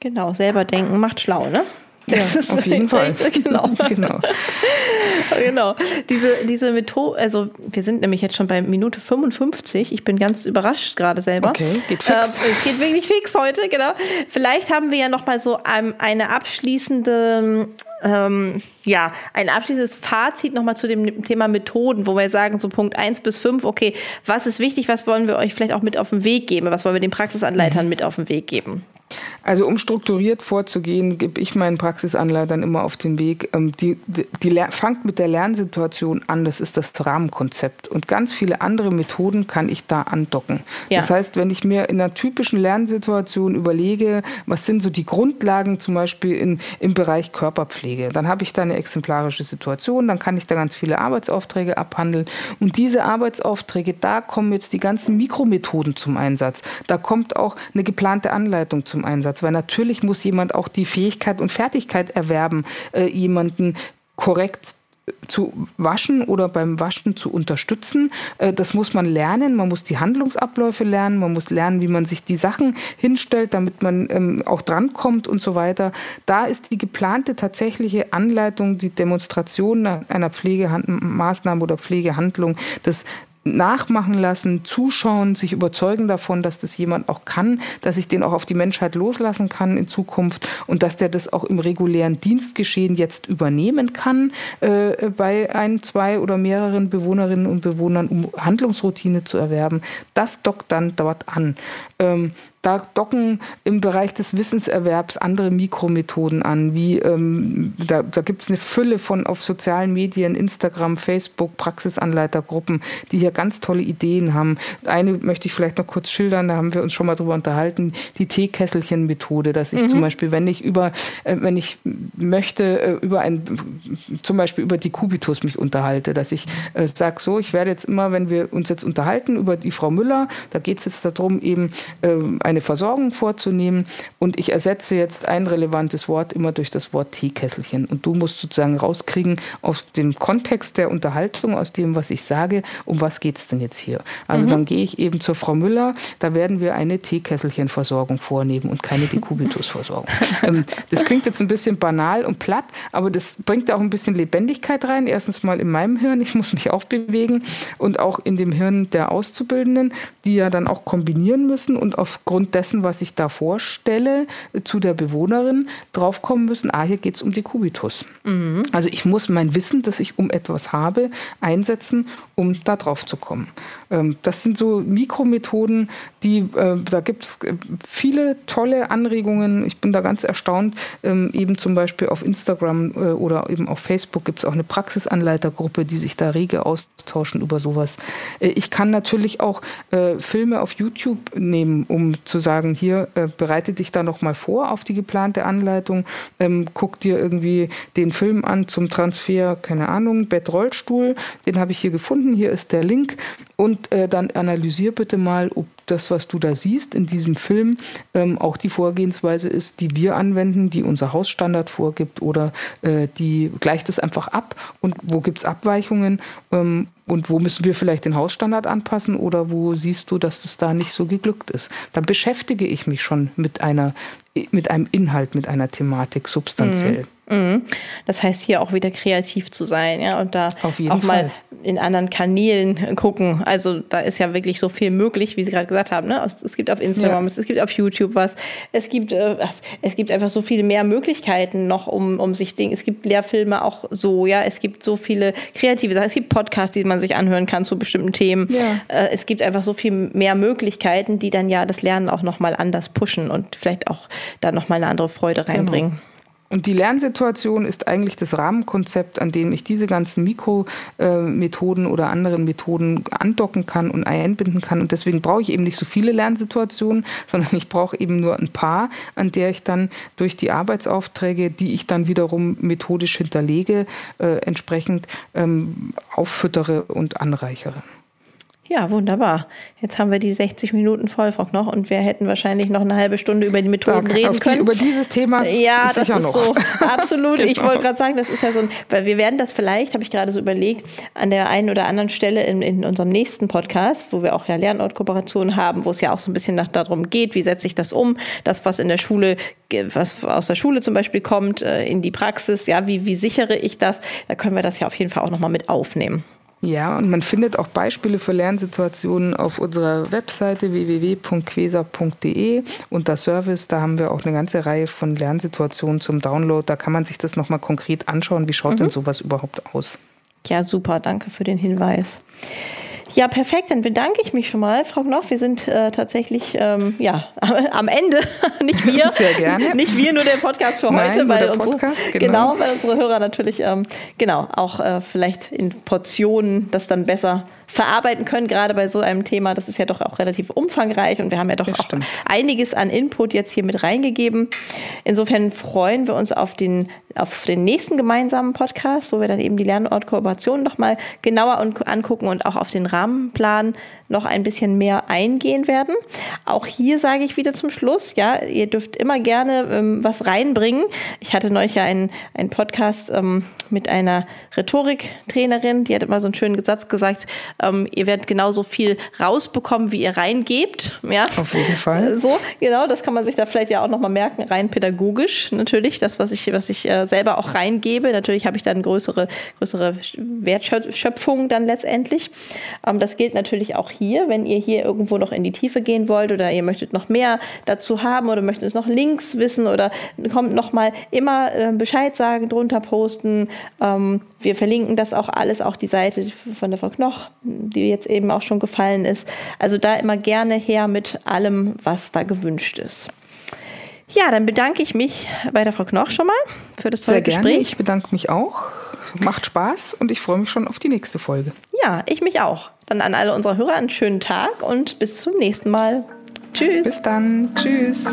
Genau, selber denken macht schlau, ne? Ja, auf jeden Fall. genau. genau. genau. Diese, diese Methode, also wir sind nämlich jetzt schon bei Minute 55. Ich bin ganz überrascht gerade selber. Okay, geht fix. Ähm, es geht wirklich fix heute, genau. Vielleicht haben wir ja noch mal so ein, eine abschließende ähm, ja, ein abschließendes Fazit nochmal zu dem Thema Methoden, wo wir sagen, so Punkt 1 bis 5, okay, was ist wichtig, was wollen wir euch vielleicht auch mit auf den Weg geben, was wollen wir den Praxisanleitern mit auf den Weg geben? Also um strukturiert vorzugehen, gebe ich meinen Praxisanleitern immer auf den Weg. Ähm, die, die, die fangt mit der Lernsituation an, das ist das Rahmenkonzept. Und ganz viele andere Methoden kann ich da andocken. Ja. Das heißt, wenn ich mir in einer typischen Lernsituation überlege, was sind so die Grundlagen zum Beispiel in, im Bereich Körperpflege, dann habe ich da eine exemplarische Situation, dann kann ich da ganz viele Arbeitsaufträge abhandeln. Und diese Arbeitsaufträge, da kommen jetzt die ganzen Mikromethoden zum Einsatz. Da kommt auch eine geplante Anleitung zum Einsatz, weil natürlich muss jemand auch die Fähigkeit und Fertigkeit erwerben, äh, jemanden korrekt zu waschen oder beim Waschen zu unterstützen. Äh, das muss man lernen. Man muss die Handlungsabläufe lernen. Man muss lernen, wie man sich die Sachen hinstellt, damit man ähm, auch drankommt und so weiter. Da ist die geplante tatsächliche Anleitung, die Demonstration einer Pflegemaßnahme oder Pflegehandlung, das nachmachen lassen, zuschauen, sich überzeugen davon, dass das jemand auch kann, dass ich den auch auf die Menschheit loslassen kann in Zukunft und dass der das auch im regulären Dienstgeschehen jetzt übernehmen kann äh, bei ein, zwei oder mehreren Bewohnerinnen und Bewohnern, um Handlungsroutine zu erwerben. Das dockt dann dort an. Ähm, da docken im Bereich des Wissenserwerbs andere Mikromethoden an, wie ähm, da, da gibt es eine Fülle von auf sozialen Medien, Instagram, Facebook, Praxisanleitergruppen, die hier ganz tolle Ideen haben. Eine möchte ich vielleicht noch kurz schildern, da haben wir uns schon mal drüber unterhalten, die Teekesselchen-Methode, dass ich mhm. zum Beispiel, wenn ich über, äh, wenn ich möchte, äh, über ein, zum Beispiel über die Kubitus mich unterhalte, dass ich äh, sage, so, ich werde jetzt immer, wenn wir uns jetzt unterhalten über die Frau Müller, da geht es jetzt darum, eben äh, eine Versorgung vorzunehmen. Und ich ersetze jetzt ein relevantes Wort immer durch das Wort Teekesselchen. Und du musst sozusagen rauskriegen aus dem Kontext der Unterhaltung, aus dem, was ich sage, um was geht es denn jetzt hier? Also mhm. dann gehe ich eben zur Frau Müller, da werden wir eine Teekesselchenversorgung vornehmen und keine Dekubitusversorgung. ähm, das klingt jetzt ein bisschen banal und platt, aber das bringt auch ein bisschen Lebendigkeit rein. Erstens mal in meinem Hirn, ich muss mich auch bewegen und auch in dem Hirn der Auszubildenden, die ja dann auch kombinieren müssen und aufgrund dessen, was ich da vorstelle, zu der Bewohnerin draufkommen müssen, ah, hier geht es um die Kubitus. Mhm. Also ich muss mein Wissen, das ich um etwas habe, einsetzen, um da drauf zu kommen. Ähm, das sind so Mikromethoden, die, äh, da gibt es äh, viele tolle Anregungen. Ich bin da ganz erstaunt. Ähm, eben zum Beispiel auf Instagram äh, oder eben auf Facebook gibt es auch eine Praxisanleitergruppe, die sich da rege austauschen über sowas. Ich kann natürlich auch Filme auf YouTube nehmen, um zu sagen, hier bereite dich da nochmal vor auf die geplante Anleitung. Ähm, guck dir irgendwie den Film an zum Transfer, keine Ahnung, Bettrollstuhl. Den habe ich hier gefunden. Hier ist der Link. Und äh, dann analysier bitte mal, ob das, was du da siehst in diesem Film, ähm, auch die Vorgehensweise ist, die wir anwenden, die unser Hausstandard vorgibt oder äh, die gleicht es einfach ab und wo gibt es Abweichungen ähm, und wo müssen wir vielleicht den Hausstandard anpassen oder wo siehst du, dass das da nicht so geglückt ist. Dann beschäftige ich mich schon mit einer mit einem Inhalt, mit einer Thematik substanziell. Mhm. Mhm. Das heißt, hier auch wieder kreativ zu sein, ja, und da auch Fall. mal in anderen Kanälen gucken. Also da ist ja wirklich so viel möglich, wie Sie gerade gesagt haben. Ne? Es gibt auf Instagram, ja. es gibt auf YouTube was. Es gibt, äh, es gibt einfach so viele mehr Möglichkeiten noch, um, um sich Dinge. Es gibt Lehrfilme auch so, ja. Es gibt so viele kreative Sachen. Es gibt Podcasts, die man sich anhören kann zu bestimmten Themen. Ja. Äh, es gibt einfach so viel mehr Möglichkeiten, die dann ja das Lernen auch nochmal anders pushen und vielleicht auch da nochmal eine andere Freude genau. reinbringen. Genau. Und die Lernsituation ist eigentlich das Rahmenkonzept, an dem ich diese ganzen Mikromethoden oder anderen Methoden andocken kann und einbinden kann. Und deswegen brauche ich eben nicht so viele Lernsituationen, sondern ich brauche eben nur ein paar, an der ich dann durch die Arbeitsaufträge, die ich dann wiederum methodisch hinterlege, äh, entsprechend ähm, auffüttere und anreichere. Ja, wunderbar. Jetzt haben wir die 60 Minuten Vollfrock noch und wir hätten wahrscheinlich noch eine halbe Stunde über die Methoden da, reden können. Die, über dieses Thema. Ja, das ist noch. so. Absolut. genau. Ich wollte gerade sagen, das ist ja so ein, weil wir werden das vielleicht, habe ich gerade so überlegt, an der einen oder anderen Stelle in, in unserem nächsten Podcast, wo wir auch ja Lernortkooperationen haben, wo es ja auch so ein bisschen nach, darum geht, wie setze ich das um, das, was in der Schule, was aus der Schule zum Beispiel kommt, äh, in die Praxis, ja, wie, wie sichere ich das? Da können wir das ja auf jeden Fall auch nochmal mit aufnehmen. Ja, und man findet auch Beispiele für Lernsituationen auf unserer Webseite www.quesa.de unter Service. Da haben wir auch eine ganze Reihe von Lernsituationen zum Download. Da kann man sich das nochmal konkret anschauen. Wie schaut mhm. denn sowas überhaupt aus? Ja, super. Danke für den Hinweis. Ja, perfekt. Dann bedanke ich mich schon mal, Frau Knoch. Wir sind äh, tatsächlich ähm, ja, am Ende. nicht wir. Sehr gerne. Nicht wir, nur der Podcast für Nein, heute, weil unsere, Podcast, genau. genau. weil unsere Hörer natürlich ähm, genau auch äh, vielleicht in Portionen das dann besser verarbeiten können, gerade bei so einem Thema. Das ist ja doch auch relativ umfangreich und wir haben ja doch auch einiges an Input jetzt hier mit reingegeben. Insofern freuen wir uns auf den, auf den nächsten gemeinsamen Podcast, wo wir dann eben die Lernortkooperation nochmal genauer angucken und auch auf den Rahmenplan noch ein bisschen mehr eingehen werden. Auch hier sage ich wieder zum Schluss, ja, ihr dürft immer gerne ähm, was reinbringen. Ich hatte neulich ja einen, einen Podcast ähm, mit einer Rhetoriktrainerin, die hat immer so einen schönen Satz gesagt, ähm, ihr werdet genauso viel rausbekommen, wie ihr reingebt. Ja? Auf jeden Fall. So, genau, das kann man sich da vielleicht ja auch nochmal merken, rein pädagogisch natürlich, das, was ich, was ich äh, selber auch reingebe. Natürlich habe ich dann größere, größere Wertschöpfung dann letztendlich. Ähm, das gilt natürlich auch hier, wenn ihr hier irgendwo noch in die Tiefe gehen wollt oder ihr möchtet noch mehr dazu haben oder möchtet es noch Links wissen oder kommt nochmal immer äh, Bescheid sagen, drunter posten. Ähm, wir verlinken das auch alles, auch die Seite von der Frau Knoch, die jetzt eben auch schon gefallen ist. Also da immer gerne her mit allem, was da gewünscht ist. Ja, dann bedanke ich mich bei der Frau Knoch schon mal für das tolle Sehr Gespräch. Gerne. Ich bedanke mich auch. Macht Spaß und ich freue mich schon auf die nächste Folge. Ja, ich mich auch. Dann an alle unsere Hörer einen schönen Tag und bis zum nächsten Mal. Tschüss. Bis dann. Tschüss.